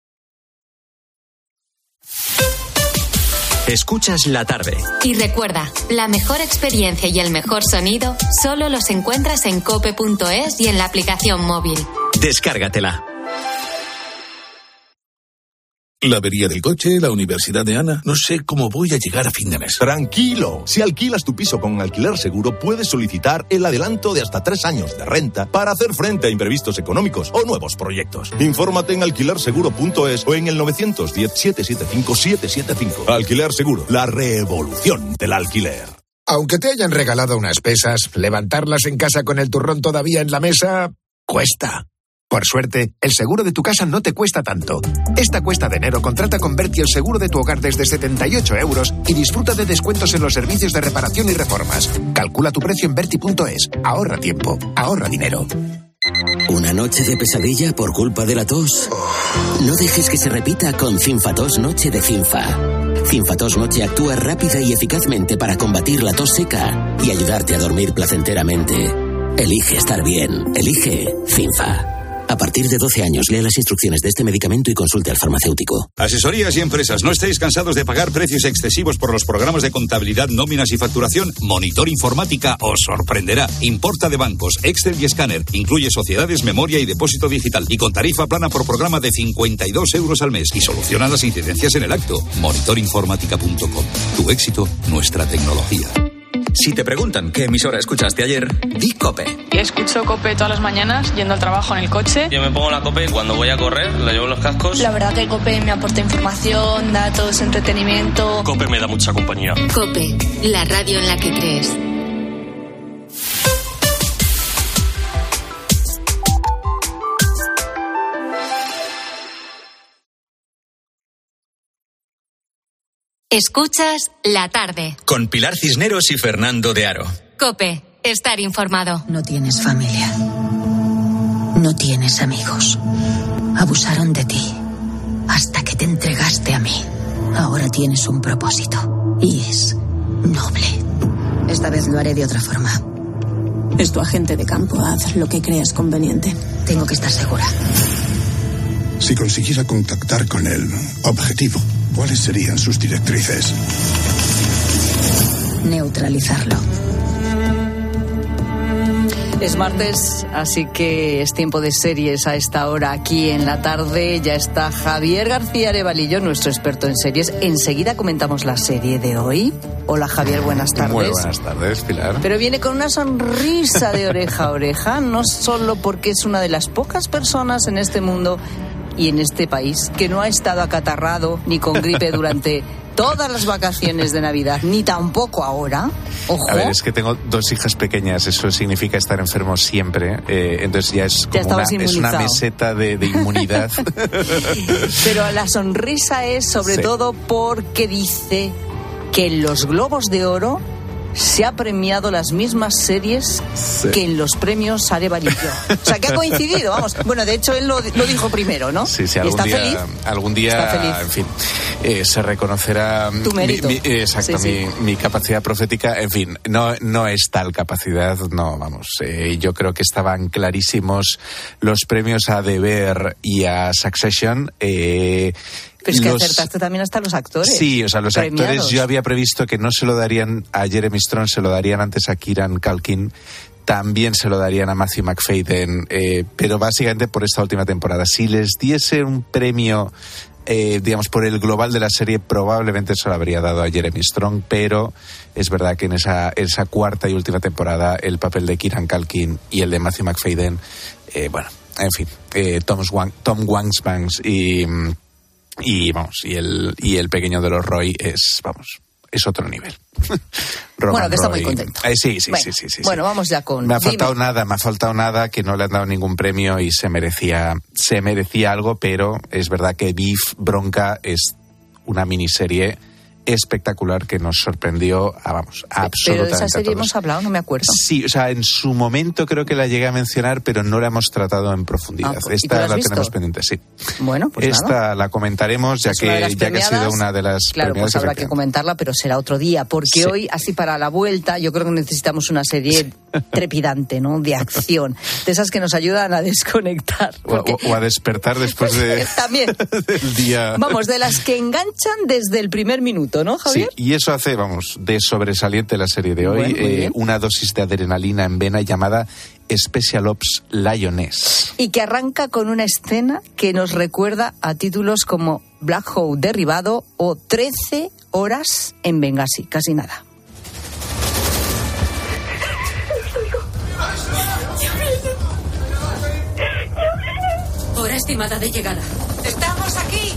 Escuchas la tarde. Y recuerda, la mejor experiencia y el mejor sonido solo los encuentras en cope.es y en la aplicación móvil. Descárgatela. La avería del coche, la universidad de Ana. No sé cómo voy a llegar a fin de mes. Tranquilo. Si alquilas tu piso con alquiler seguro, puedes solicitar el adelanto de hasta tres años de renta para hacer frente a imprevistos económicos o nuevos proyectos. Infórmate en alquilerseguro.es o en el 910-775-775. Alquiler Seguro, la revolución del alquiler. Aunque te hayan regalado unas pesas, levantarlas en casa con el turrón todavía en la mesa cuesta. Por suerte, el seguro de tu casa no te cuesta tanto. Esta cuesta de enero contrata con Berti el seguro de tu hogar desde 78 euros y disfruta de descuentos en los servicios de reparación y reformas. Calcula tu precio en Berti.es. Ahorra tiempo, ahorra dinero. ¿Una noche de pesadilla por culpa de la tos? No dejes que se repita con Cinfatos Noche de Cinfa. Cinfatos Noche actúa rápida y eficazmente para combatir la tos seca y ayudarte a dormir placenteramente. Elige estar bien. Elige Cinfa. A partir de 12 años, lea las instrucciones de este medicamento y consulte al farmacéutico. Asesorías y empresas, ¿no estáis cansados de pagar precios excesivos por los programas de contabilidad, nóminas y facturación? Monitor Informática os sorprenderá. Importa de bancos, Excel y escáner. Incluye sociedades, memoria y depósito digital. Y con tarifa plana por programa de 52 euros al mes. Y soluciona las incidencias en el acto. Monitorinformática.com. Tu éxito, nuestra tecnología. Si te preguntan qué emisora escuchaste ayer, di Cope. Y escucho Cope todas las mañanas yendo al trabajo en el coche. Yo me pongo la Cope cuando voy a correr, la llevo en los cascos. La verdad que Cope me aporta información, datos, entretenimiento. Cope me da mucha compañía. Cope, la radio en la que crees. Escuchas la tarde. Con Pilar Cisneros y Fernando de Aro. Cope, estar informado. No tienes familia. No tienes amigos. Abusaron de ti. Hasta que te entregaste a mí. Ahora tienes un propósito. Y es noble. Esta vez lo haré de otra forma. Es tu agente de campo. Haz lo que creas conveniente. Tengo que estar segura. Si consiguiera contactar con el objetivo, ¿cuáles serían sus directrices? Neutralizarlo. Es martes, así que es tiempo de series a esta hora aquí en la tarde. Ya está Javier García Arevalillo, nuestro experto en series. Enseguida comentamos la serie de hoy. Hola Javier, buenas tardes. Muy buenas tardes, Pilar. Pero viene con una sonrisa de oreja a oreja, no solo porque es una de las pocas personas en este mundo y en este país que no ha estado acatarrado ni con gripe durante todas las vacaciones de Navidad, ni tampoco ahora. Ojo. A ver, es que tengo dos hijas pequeñas, eso significa estar enfermo siempre, eh, entonces ya es Ya como una, es meseta de, de inmunidad. Pero la sonrisa es sobre Sí. todo porque dice que los Globos de Oro se ha premiado las mismas series que en los premios Arevalillo. O sea, que ha coincidido, vamos. Bueno, de hecho, él lo, lo dijo primero, ¿no? Sí, sí, Y algún está día, feliz. algún día, Está feliz. en fin. eh, se reconocerá Tu mérito. Mi, mi- exacto, sí. Mi, mi capacidad profética. En fin, no, no es tal capacidad, no, vamos. eh, yo creo que estaban clarísimos los premios a Deber y a Succession. eh, Pero es que los- acertaste también hasta los actores. Sí, o sea, los actores yo había previsto que no se lo darían a Jeremy Strong, se lo darían antes a Kieran Culkin, también se lo darían a Matthew McFadden, eh, pero básicamente por esta última temporada. Si les diese un premio, eh, digamos, por el global de la serie, probablemente se lo habría dado a Jeremy Strong, pero es verdad que en esa, esa cuarta y última temporada el papel de Kieran Culkin y el de Matthew McFadden, eh, bueno, en fin, eh, Tom, Wang, Tom Wangsbanks y... y vamos, y el, y el pequeño de los Roy es, vamos, es otro nivel. Bueno, que está muy contento. Eh, sí, sí, Bueno, sí, sí, sí, Bueno, sí. vamos ya con. Me ha dime. faltado nada, me ha faltado nada, que no le han dado ningún premio y se merecía, se merecía algo, pero es verdad que Beef Bronca es una miniserie espectacular que nos sorprendió a, vamos, Pero absolutamente de esa serie hemos hablado, no me acuerdo. Sí, o sea, en su momento creo que la llegué a mencionar, pero no la hemos tratado en profundidad. Ah, pues, ¿y tú Esta la visto? tenemos pendiente, sí. Bueno, pues Esta nada. la comentaremos, ya Es una de que, ya que ha sido una de las Claro, premiadas, pues habrá que comentarla, pero será otro día, porque Sí. hoy, así para la vuelta, yo creo que necesitamos una serie trepidante, ¿no? De acción, de esas que nos ayudan a desconectar. O, o- o a despertar después de, También. del día. Vamos, de las que enganchan desde el primer minuto, ¿no, Sí, Javier? y eso hace, vamos, de sobresaliente la serie de hoy, Bueno, eh, una dosis de adrenalina en vena llamada Special Ops Lioness. Y que arranca con una escena que nos recuerda a títulos como Black Hole derribado o 13 horas en Benghazi, casi nada. Hora estimada de llegada. ¡Estamos aquí!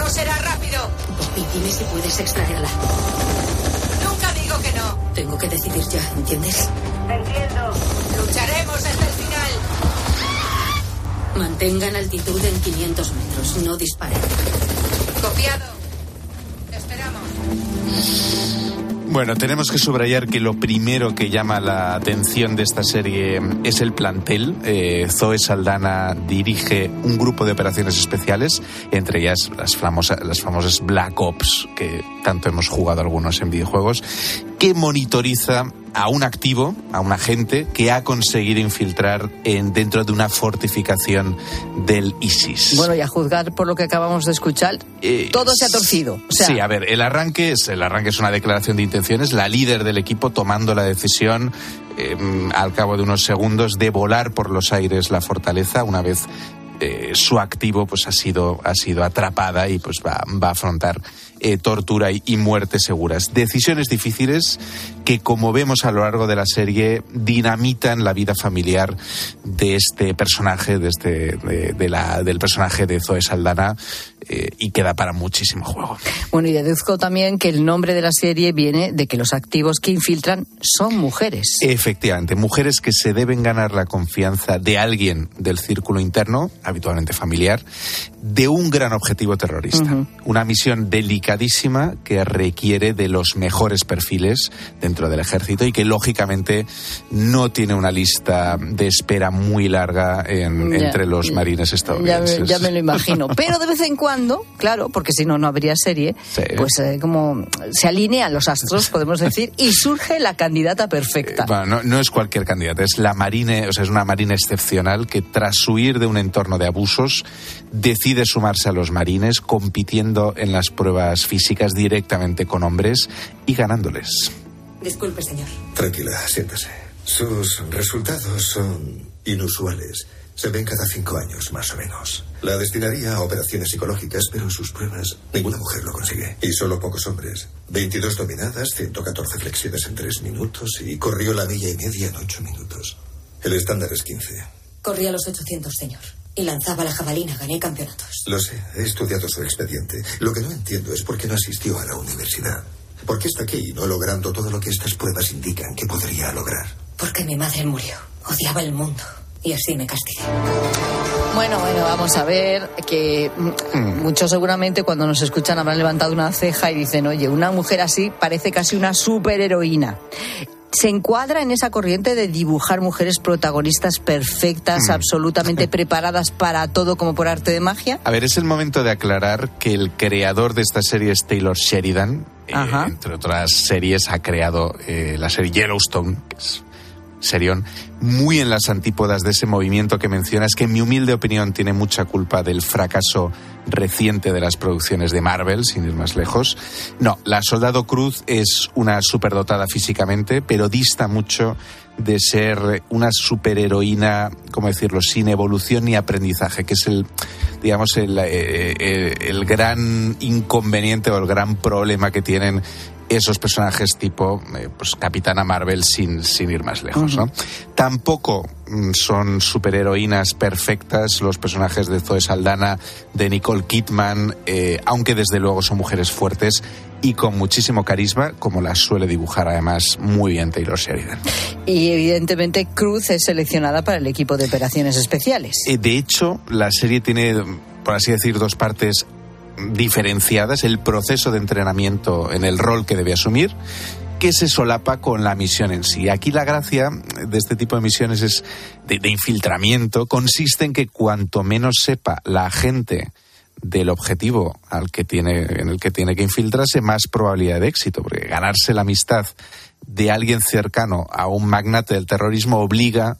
¡No será rápido! Poppy, dime si puedes extraerla. Nunca digo que no. Tengo que decidir ya, ¿entiendes? Entiendo. Lucharemos hasta el final. Mantengan altitud en 500 metros. No disparen. Copiado. Esperamos. Bueno, tenemos que subrayar que lo primero que llama la atención de esta serie es el plantel. Eh, Zoe Saldana dirige un grupo de operaciones especiales, entre ellas las, las famosas Black Ops, que tanto hemos jugado algunos en videojuegos, que monitoriza a un activo, a un agente que ha conseguido infiltrar en, dentro de una fortificación del ISIS. Bueno, y a juzgar por lo que acabamos de escuchar, Eh, todo se ha torcido. O sea, sí, a ver, el arranque es el arranque es una declaración de intenciones, la líder del equipo tomando la decisión eh, al cabo de unos segundos de volar por los aires la fortaleza una vez eh, su activo pues ha sido ha sido atrapada y pues va, va a afrontar eh, tortura y, y muerte seguras. Decisiones difíciles que, como vemos a lo largo de la serie, dinamitan la vida familiar de este personaje, de este, de, de la, del personaje de Zoe Saldana, eh, y queda para muchísimo juego. Bueno, y deduzco también que el nombre de la serie viene de que los activos que infiltran son mujeres. Efectivamente, mujeres que se deben ganar la confianza de alguien del círculo interno, habitualmente familiar, de un gran objetivo terrorista. Ujú. Una misión delicadísima que requiere de los mejores perfiles dentro del ejército y que lógicamente no tiene una lista de espera muy larga en- Ya, entre los marines estadounidenses. ya me lo imagino. Pero de vez en cuando, claro, porque si no, no habría serie, Sí. pues eh, como se alinean los astros, podemos decir, y surge la candidata perfecta. Bueno, no, no es cualquier candidata, es la marine, o sea, es una marina excepcional que tras huir de un entorno de abusos decide sumarse a los marines compitiendo en las pruebas físicas directamente con hombres y ganándoles. Disculpe, señor. Tranquila, siéntase. Sus resultados son inusuales. Se ven cada cinco años, más o menos. La destinaría a operaciones psicológicas, pero en sus pruebas ninguna mujer lo consigue. Y solo pocos hombres. 22 dominadas, 114 flexiones en 3 minutos y corrió la milla y media en 8 minutos. El estándar es 15. Corría los 800, señor. Y lanzaba la jabalina. Gané campeonatos. Lo sé, he estudiado su expediente. Lo que no entiendo es por qué no asistió a la universidad. ¿Por qué está aquí no logrando todo lo que estas pruebas indican que podría lograr? Porque mi madre murió. Odiaba el mundo. Y así me castigué. Bueno, bueno, vamos a ver que mm, muchos seguramente cuando nos escuchan habrán levantado una ceja y dicen, oye, una mujer así parece casi una superheroína. se encuadra en esa corriente de dibujar mujeres protagonistas perfectas, Mm. absolutamente preparadas para todo como por arte de magia. A ver, es el momento de aclarar que el creador de esta serie es Taylor Sheridan. Eh, Ajá. entre otras series ha creado eh, la serie Yellowstone, que es serión, muy en las antípodas de ese movimiento que mencionas, que en mi humilde opinión tiene mucha culpa del fracaso reciente de las producciones de Marvel, sin ir más lejos. No, la Soldado Cruz es una superdotada físicamente, pero dista mucho de ser una superheroína, ¿cómo decirlo?, sin evolución ni aprendizaje, que es el, digamos, el, eh, eh, el gran inconveniente o el gran problema que tienen esos personajes tipo eh, pues Capitana Marvel sin, sin ir más lejos. ¿no? Tampoco mm, son superheroínas perfectas los personajes de Zoe Saldana, de Nicole Kidman, eh, aunque desde luego son mujeres fuertes y con muchísimo carisma, como las suele dibujar además muy bien Taylor Sheridan. Y evidentemente Cruz es seleccionada para el equipo de operaciones especiales. Eh, De hecho, la serie tiene, por así decir, dos partes diferenciadas. El proceso de entrenamiento en el rol que debe asumir que se solapa con la misión en sí. Aquí la gracia de este tipo de misiones es de, de infiltramiento, consiste en que cuanto menos sepa la gente del objetivo al que tiene, en el que tiene que infiltrarse, más probabilidad de éxito, porque ganarse la amistad de alguien cercano a un magnate del terrorismo obliga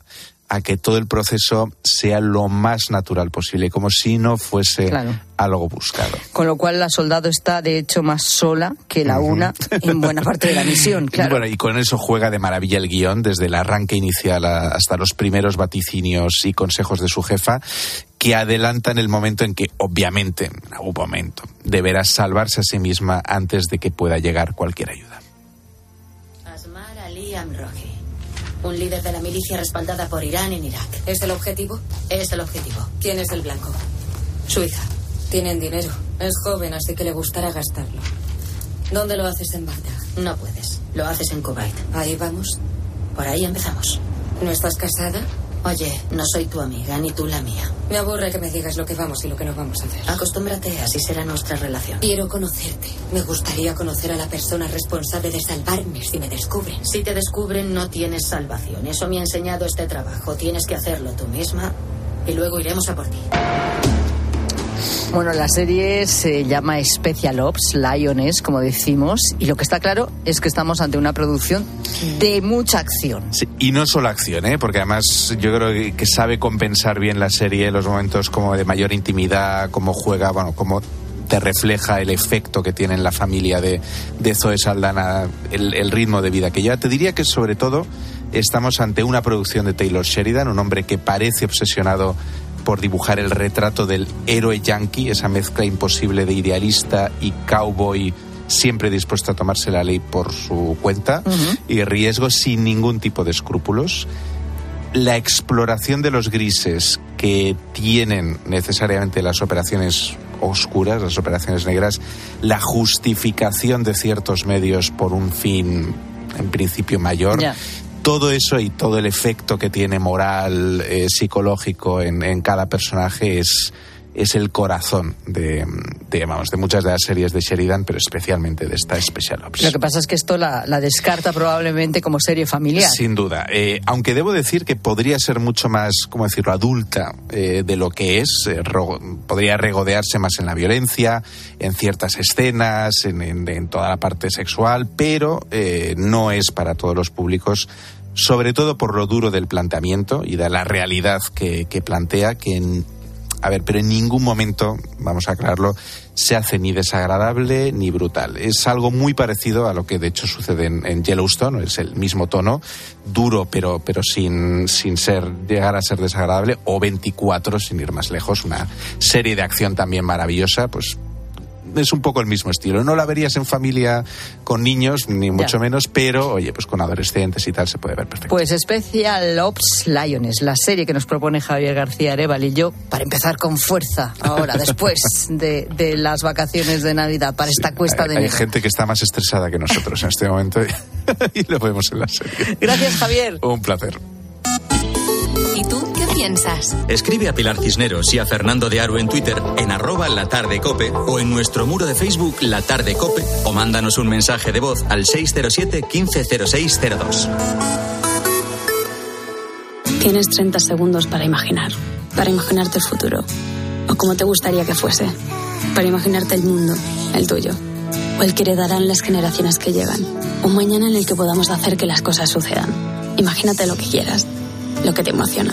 a que todo el proceso sea lo más natural posible, como si no fuese Claro. algo buscado. Con lo cual la soldado está de hecho más sola que la una en buena parte de la misión, Y claro. Bueno, y con eso juega de maravilla el guion, desde el arranque inicial hasta los primeros vaticinios y consejos de su jefa, que adelantan el momento en que, obviamente, en algún momento, deberá salvarse a sí misma antes de que pueda llegar cualquier ayuda. Un líder de la milicia respaldada por Irán en Irak. ¿Es el objetivo? Es el objetivo. ¿Quién es el blanco? Su hija. Tienen dinero. Es joven, así que le gustará gastarlo. ¿Dónde lo haces en Bagdad? No puedes. Lo haces en Kuwait. Ahí vamos. Por ahí empezamos. ¿No estás casada? Oye, no soy tu amiga ni tú la mía. Me aburre que me digas lo que vamos y lo que no vamos a hacer. Acostúmbrate, así será nuestra relación. Quiero conocerte. Me gustaría conocer a la persona responsable de salvarme si me descubren. Si te descubren, no tienes salvación. Eso me ha enseñado este trabajo. Tienes que hacerlo tú misma y luego iremos a por ti. Bueno, la serie se llama Special Ops, Lioness, como decimos, y lo que está claro es que estamos ante una producción de mucha acción. Y no solo acción, ¿eh? porque además yo creo que- sabe compensar bien la serie los momentos como de mayor intimidad, cómo juega, bueno, cómo te refleja el efecto que tiene en la familia de, de Zoe Saldana, el, el ritmo de vida que lleva. Te diría que sobre todo estamos ante una producción de Taylor Sheridan, un hombre que parece obsesionado por dibujar el retrato del héroe yankee, esa mezcla imposible de idealista y cowboy siempre dispuesto a tomarse la ley por su cuenta y riesgo sin ningún tipo de escrúpulos. La exploración de los grises que tienen necesariamente las operaciones oscuras, las operaciones negras, la justificación de ciertos medios por un fin en principio mayor. Todo eso y todo el efecto que tiene moral, eh, psicológico en, en cada personaje es, es el corazón de, de, vamos, de muchas de las series de Sheridan, pero especialmente de esta Special Ops. Lo que pasa es que esto la, la descarta probablemente como serie familiar. Sin duda. Eh, aunque debo decir que podría ser mucho más, ¿cómo decirlo?, adulta eh, de lo que es. eh, podría regodearse más en la violencia, en ciertas escenas, en, en- en toda la parte sexual, pero eh, no es para todos los públicos. Sobre todo por lo duro del planteamiento y de la realidad que, que plantea, que en, a ver, pero en ningún momento, vamos a aclararlo, se hace ni desagradable ni brutal. Es algo muy parecido a lo que de hecho sucede en, Yellowstone, es el mismo tono, duro pero, pero sin, sin ser, llegar a ser desagradable, o 24, sin ir más lejos, una serie de acción también maravillosa, pues es un poco el mismo estilo. No la verías en familia con niños, ni mucho menos, pero oye, pues con adolescentes y tal se puede ver perfecto. Pues Special Ops Lioness, la serie que nos propone Javier García Arevalo y yo, para empezar con fuerza ahora, después de, de las vacaciones de Navidad, para esta cuesta de Hay enero. gente que está más estresada que nosotros en este momento y lo vemos en la serie. Gracias, Javier. Un placer. ¿Y tú qué piensas. Escribe a Pilar Cisneros y a Fernando de Aro en Twitter en arroba la tarde cope o en nuestro muro de Facebook La Tarde Cope o mándanos un mensaje de voz al 607 150602. Tienes 30 segundos para imaginar, para imaginarte el futuro, o como te gustaría que fuese, para imaginarte el mundo, el tuyo, o el que heredarán las generaciones que llegan, un mañana en el que podamos hacer que las cosas sucedan. Imagínate lo que quieras, lo que te emociona,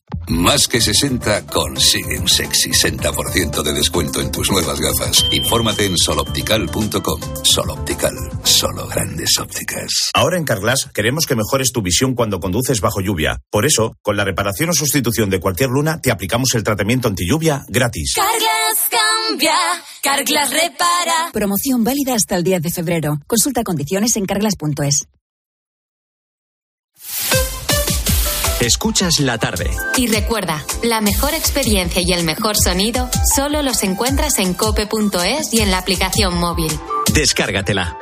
Más que 60 consigue un sexy 60% de descuento en tus nuevas gafas. Infórmate en soloptical.com. Soloptical, solo grandes ópticas. Ahora en Carglass queremos que mejores tu visión cuando conduces bajo lluvia. Por eso, con la reparación o sustitución de cualquier luna, te aplicamos el tratamiento anti lluvia gratis. Carglass cambia, Carglass repara. Promoción válida hasta el 10 de febrero. Consulta condiciones en carglass.es. Escuchas la tarde. Y recuerda, la mejor experiencia y el mejor sonido solo los encuentras en cope.es y en la aplicación móvil. Descárgatela.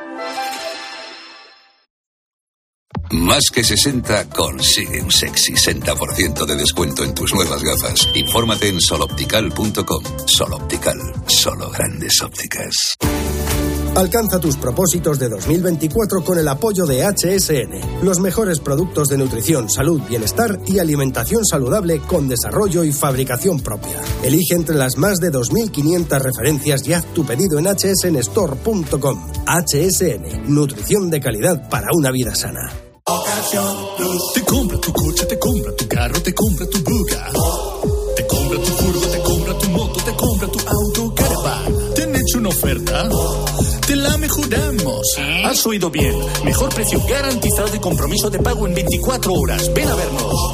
Más que 60 consigue un sexy 60% de descuento en tus nuevas gafas. Infórmate en soloptical.com. Soloptical, solo grandes ópticas. Alcanza tus propósitos de 2024 con el apoyo de HSN, los mejores productos de nutrición, salud, bienestar y alimentación saludable con desarrollo y fabricación propia. Elige entre las más de 2.500 referencias y haz tu pedido en hsnstore.com. HSN, nutrición de calidad para una vida sana. Te compra tu coche, te compra tu carro, te compra tu buga. Te compra tu furgo, te compra tu moto, te compra tu auto, caravan. ¿Te han hecho una oferta? Te la mejoramos. Has oído bien. Mejor precio garantizado y compromiso de pago en 24 horas. Ven a vernos.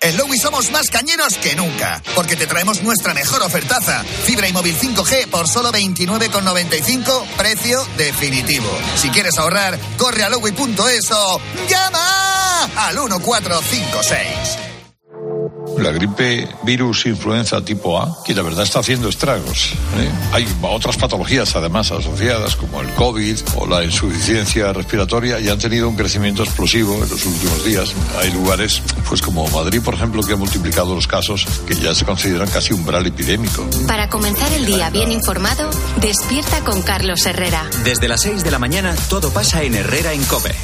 En Lowy somos más cañeros que nunca, porque te traemos nuestra mejor ofertaza. Fibra y móvil 5G por solo 29,95, precio definitivo. Si quieres ahorrar, corre a lowy.es o llama al 1456. La gripe virus influenza tipo A, que la verdad está haciendo estragos. ¿eh? Hay otras patologías además asociadas, como el COVID o la insuficiencia respiratoria, y han tenido un crecimiento explosivo en los últimos días. Hay lugares, pues como Madrid, por ejemplo, que ha multiplicado los casos que ya se consideran casi umbral epidémico. Para comenzar el día bien informado, despierta con Carlos Herrera. Desde las 6 de la mañana, todo pasa en Herrera en Cope.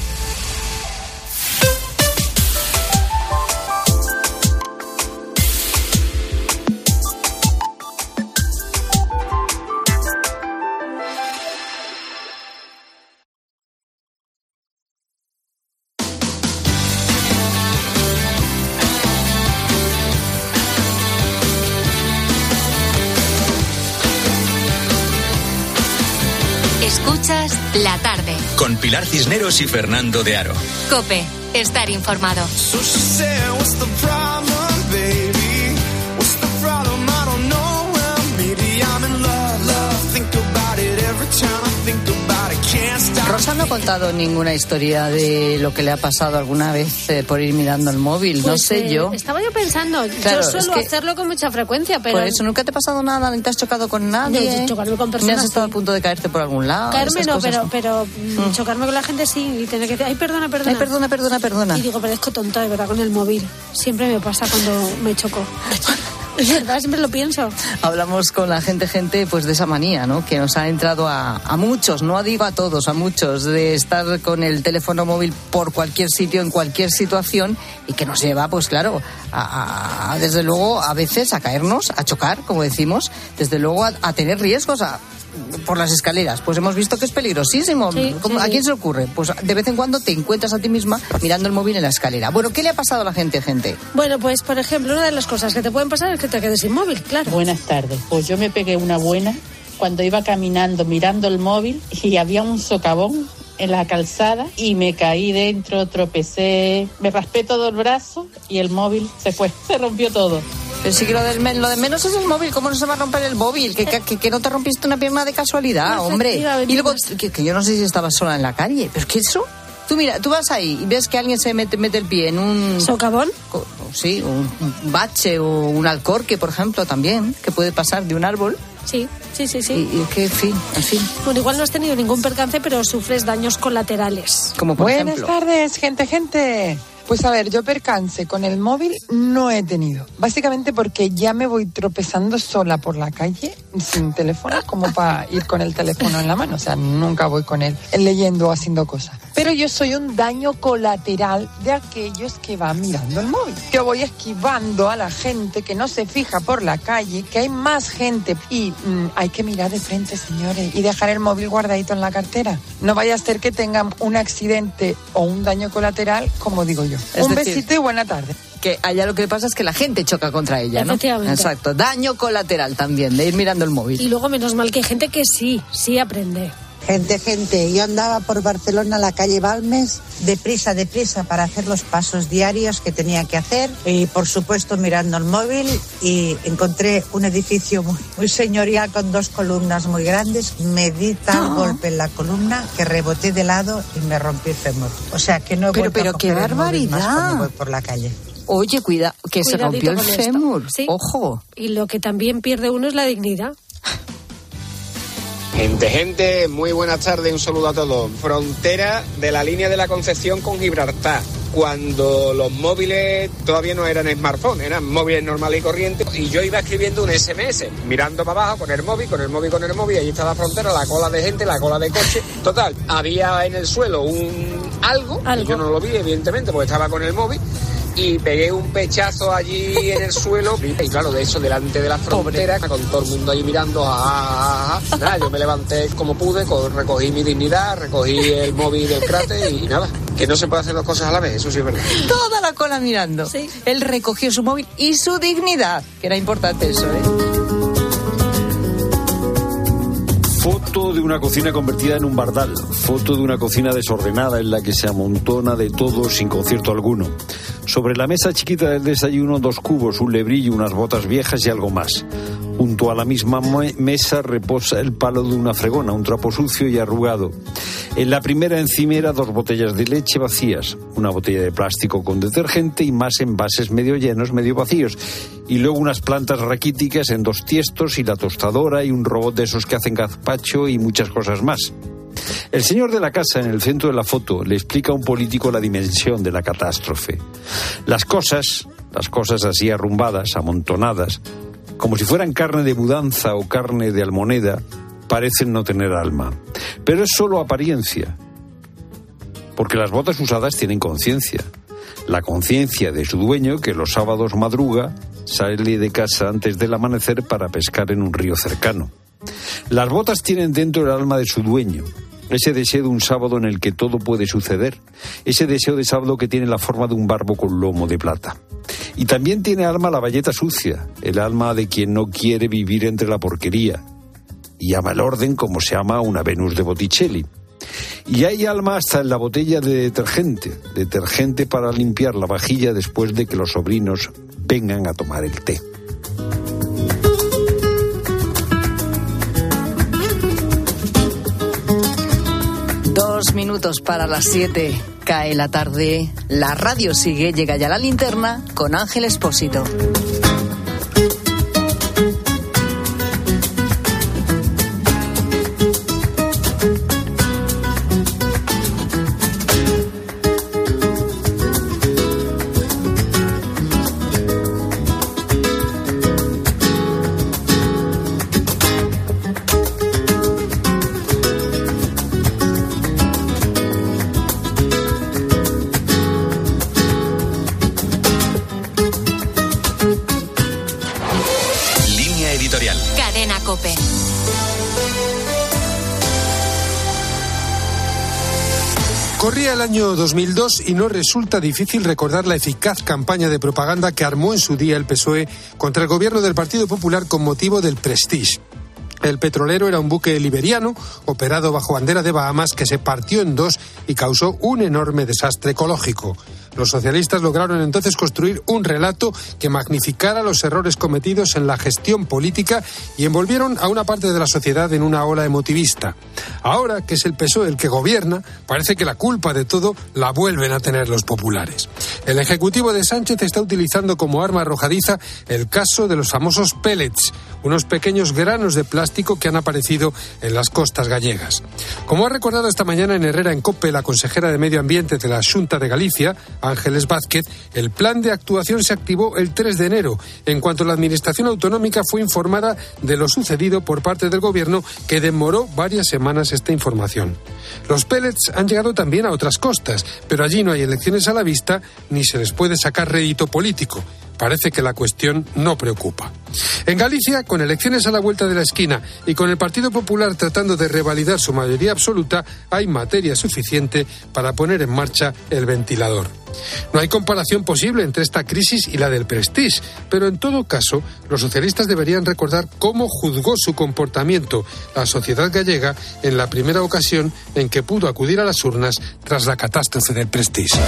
Cisneros y Fernando de Aro. Cope, estar informado. So Rosa no ha contado ninguna historia de lo que le ha pasado alguna vez eh, por ir mirando el móvil. no Pues, sé eh, yo. Estaba yo pensando, Claro, yo suelo es que- hacerlo con mucha frecuencia, pero Por eso nunca te ha pasado nada, ni te has chocado con nadie. No, chocarme con Ni personas, has estado sí. a punto de caerte por algún lado. caerme no, pero, pero mm, chocarme con la gente sí y tener que decir, ay, perdona, perdona. Ay, perdona, perdona, perdona. Y digo, parezco tonta de verdad con el móvil. Siempre me pasa cuando me choco. Es verdad, siempre lo pienso. Hablamos con la gente, gente, pues de esa manía, ¿no? Que nos ha entrado a, a muchos, no digo a todos, a muchos, de estar con el teléfono móvil por cualquier sitio, en cualquier situación, y que nos lleva, pues claro, a, a- desde luego, a veces a caernos, a chocar, como decimos, desde luego a, a tener riesgos, a- por las escaleras. Pues hemos visto que es peligrosísimo. Sí, ¿Cómo- sí, ¿A quién sí. se le ocurre? Pues de vez en cuando te encuentras a ti misma mirando el móvil en la escalera. Bueno, ¿qué le ha pasado a la gente, gente? Bueno, pues por ejemplo, una de las cosas que te pueden pasar es que te quedes sin móvil, claro. Buenas tardes. Pues yo me pegué una buena cuando iba caminando mirando el móvil y había un socavón en la calzada y me caí dentro, tropecé, me raspé todo el brazo y el móvil se fue, se rompió todo. Pero sí que lo, del men- lo de menos es el móvil. ¿Cómo no se va a romper el móvil? Que, que, que no te rompiste una pierna de casualidad, hombre. Efectivamente. Y luego, que, que yo no sé si estabas sola en la calle. Pero es que eso... Tú mira, tú vas ahí y ves que alguien se mete, mete el pie en un... ¿Socavón? Sí, un, un bache o un alcorque, por ejemplo, también, que puede pasar de un árbol. Sí, sí, sí, sí. Y, y es que, en fin, en fin. Bueno, igual no has tenido ningún percance, pero sufres daños colaterales. Como por Buenas ejemplo... tardes, gente, gente. Pues a ver, yo percance con el móvil no he tenido. Básicamente porque ya me voy tropezando sola por la calle sin teléfono, como para ir con el teléfono en la mano. O sea, nunca voy con él leyendo o haciendo cosas. Pero yo soy un daño colateral de aquellos que van mirando el móvil. Yo voy esquivando a la gente que no se fija por la calle, que hay más gente y mm, hay que mirar de frente, señores, y dejar el móvil guardadito en la cartera. No vaya a ser que tengan un accidente o un daño colateral, como digo yo. Es un decir, besito y buena tarde. Que allá lo que pasa es que la gente choca contra ella, ¿no? Efectivamente. Exacto. Daño colateral también, de ir mirando el móvil. Y luego, menos mal que hay gente que sí, sí aprende. Gente, gente, yo andaba por Barcelona, la calle Balmes, deprisa, deprisa para hacer los pasos diarios que tenía que hacer y por supuesto mirando el móvil y encontré un edificio muy, muy señorial con dos columnas muy grandes. Me di tal Ah. golpe en la columna que reboté de lado y me rompí el fémur. O sea que no he Pero- vuelto a pero qué barbaridad. voy por la calle. Oye, cuida, que se Cuidadito rompió el fémur. Sí. Ojo. Y lo que también pierde uno es la dignidad. Gente, gente, muy buenas tardes, un saludo a todos. Frontera de la línea de la Concepción con Gibraltar. Cuando los móviles todavía no eran smartphones, eran móviles normales y corrientes, y yo iba escribiendo un SMS, mirando para abajo con el móvil, con el móvil, con el móvil, ahí está la frontera, la cola de gente, la cola de coche. Total, había en el suelo un algo, y yo no lo vi, evidentemente, porque estaba con el móvil, y pegué un pechazo allí en el suelo y claro, de eso delante de la frontera, con todo el mundo ahí mirando, ah, ah, ah. nada, yo me levanté como pude, co- recogí mi dignidad, recogí el móvil del cráter y nada, que no se puede hacer dos cosas a la vez, eso sí es verdad. Toda la cola mirando. Él recogió su móvil y su dignidad, que era importante eso, ¿eh? Foto de una cocina convertida en un bardal. Foto de una cocina desordenada en la que se amontona de todo sin concierto alguno. Sobre la mesa chiquita del desayuno, dos cubos, un lebrillo, unas botas viejas y algo más. Junto a la misma me- mesa reposa el palo de una fregona, un trapo sucio y arrugado. En la primera encimera, dos botellas de leche vacías, una botella de plástico con detergente y más envases medio llenos, medio vacíos. Y luego unas plantas raquíticas en dos tiestos y la tostadora y un robot de esos que hacen gazpacho y muchas cosas más. El señor de la casa, en el centro de la foto, le explica a un político la dimensión de la catástrofe. Las cosas, las cosas así arrumbadas, amontonadas, como si fueran carne de mudanza o carne de almoneda, parecen no tener alma. Pero es solo apariencia, porque las botas usadas tienen conciencia. La conciencia de su dueño que los sábados madruga, sale de casa antes del amanecer para pescar en un río cercano. Las botas tienen dentro el alma de su dueño, ese deseo de un sábado en el que todo puede suceder, ese deseo de sábado que tiene la forma de un barbo con lomo de plata. Y también tiene alma la valleta sucia, el alma de quien no quiere vivir entre la porquería, y ama el orden como se ama una Venus de Botticelli. Y hay alma hasta en la botella de detergente, detergente para limpiar la vajilla después de que los sobrinos vengan a tomar el té. Dos minutos para las siete. Cae la tarde. La radio sigue. Llega ya la linterna con Ángel Espósito. Editorial. Cadena Cope. Corría el año 2002 y no resulta difícil recordar la eficaz campaña de propaganda que armó en su día el PSOE contra el gobierno del Partido Popular con motivo del Prestige. El petrolero era un buque liberiano operado bajo bandera de Bahamas que se partió en dos y causó un enorme desastre ecológico. Los socialistas lograron entonces construir un relato que magnificara los errores cometidos en la gestión política y envolvieron a una parte de la sociedad en una ola emotivista. Ahora que es el PSOE el que gobierna, parece que la culpa de todo la vuelven a tener los populares. El Ejecutivo de Sánchez está utilizando como arma arrojadiza el caso de los famosos pellets, unos pequeños granos de plástico que han aparecido en las costas gallegas. Como ha recordado esta mañana en Herrera en la consejera de Medio Ambiente de la Junta de Galicia, Ángeles Vázquez, el plan de actuación se activó el 3 de enero, en cuanto la Administración Autonómica fue informada de lo sucedido por parte del Gobierno, que demoró varias semanas esta información. Los pellets han llegado también a otras costas, pero allí no hay elecciones a la vista ni se les puede sacar rédito político. Parece que la cuestión no preocupa. En Galicia, con elecciones a la vuelta de la esquina y con el Partido Popular tratando de revalidar su mayoría absoluta, hay materia suficiente para poner en marcha el ventilador. No hay comparación posible entre esta crisis y la del Prestige, pero en todo caso, los socialistas deberían recordar cómo juzgó su comportamiento la sociedad gallega en la primera ocasión en que pudo acudir a las urnas tras la catástrofe del Prestige.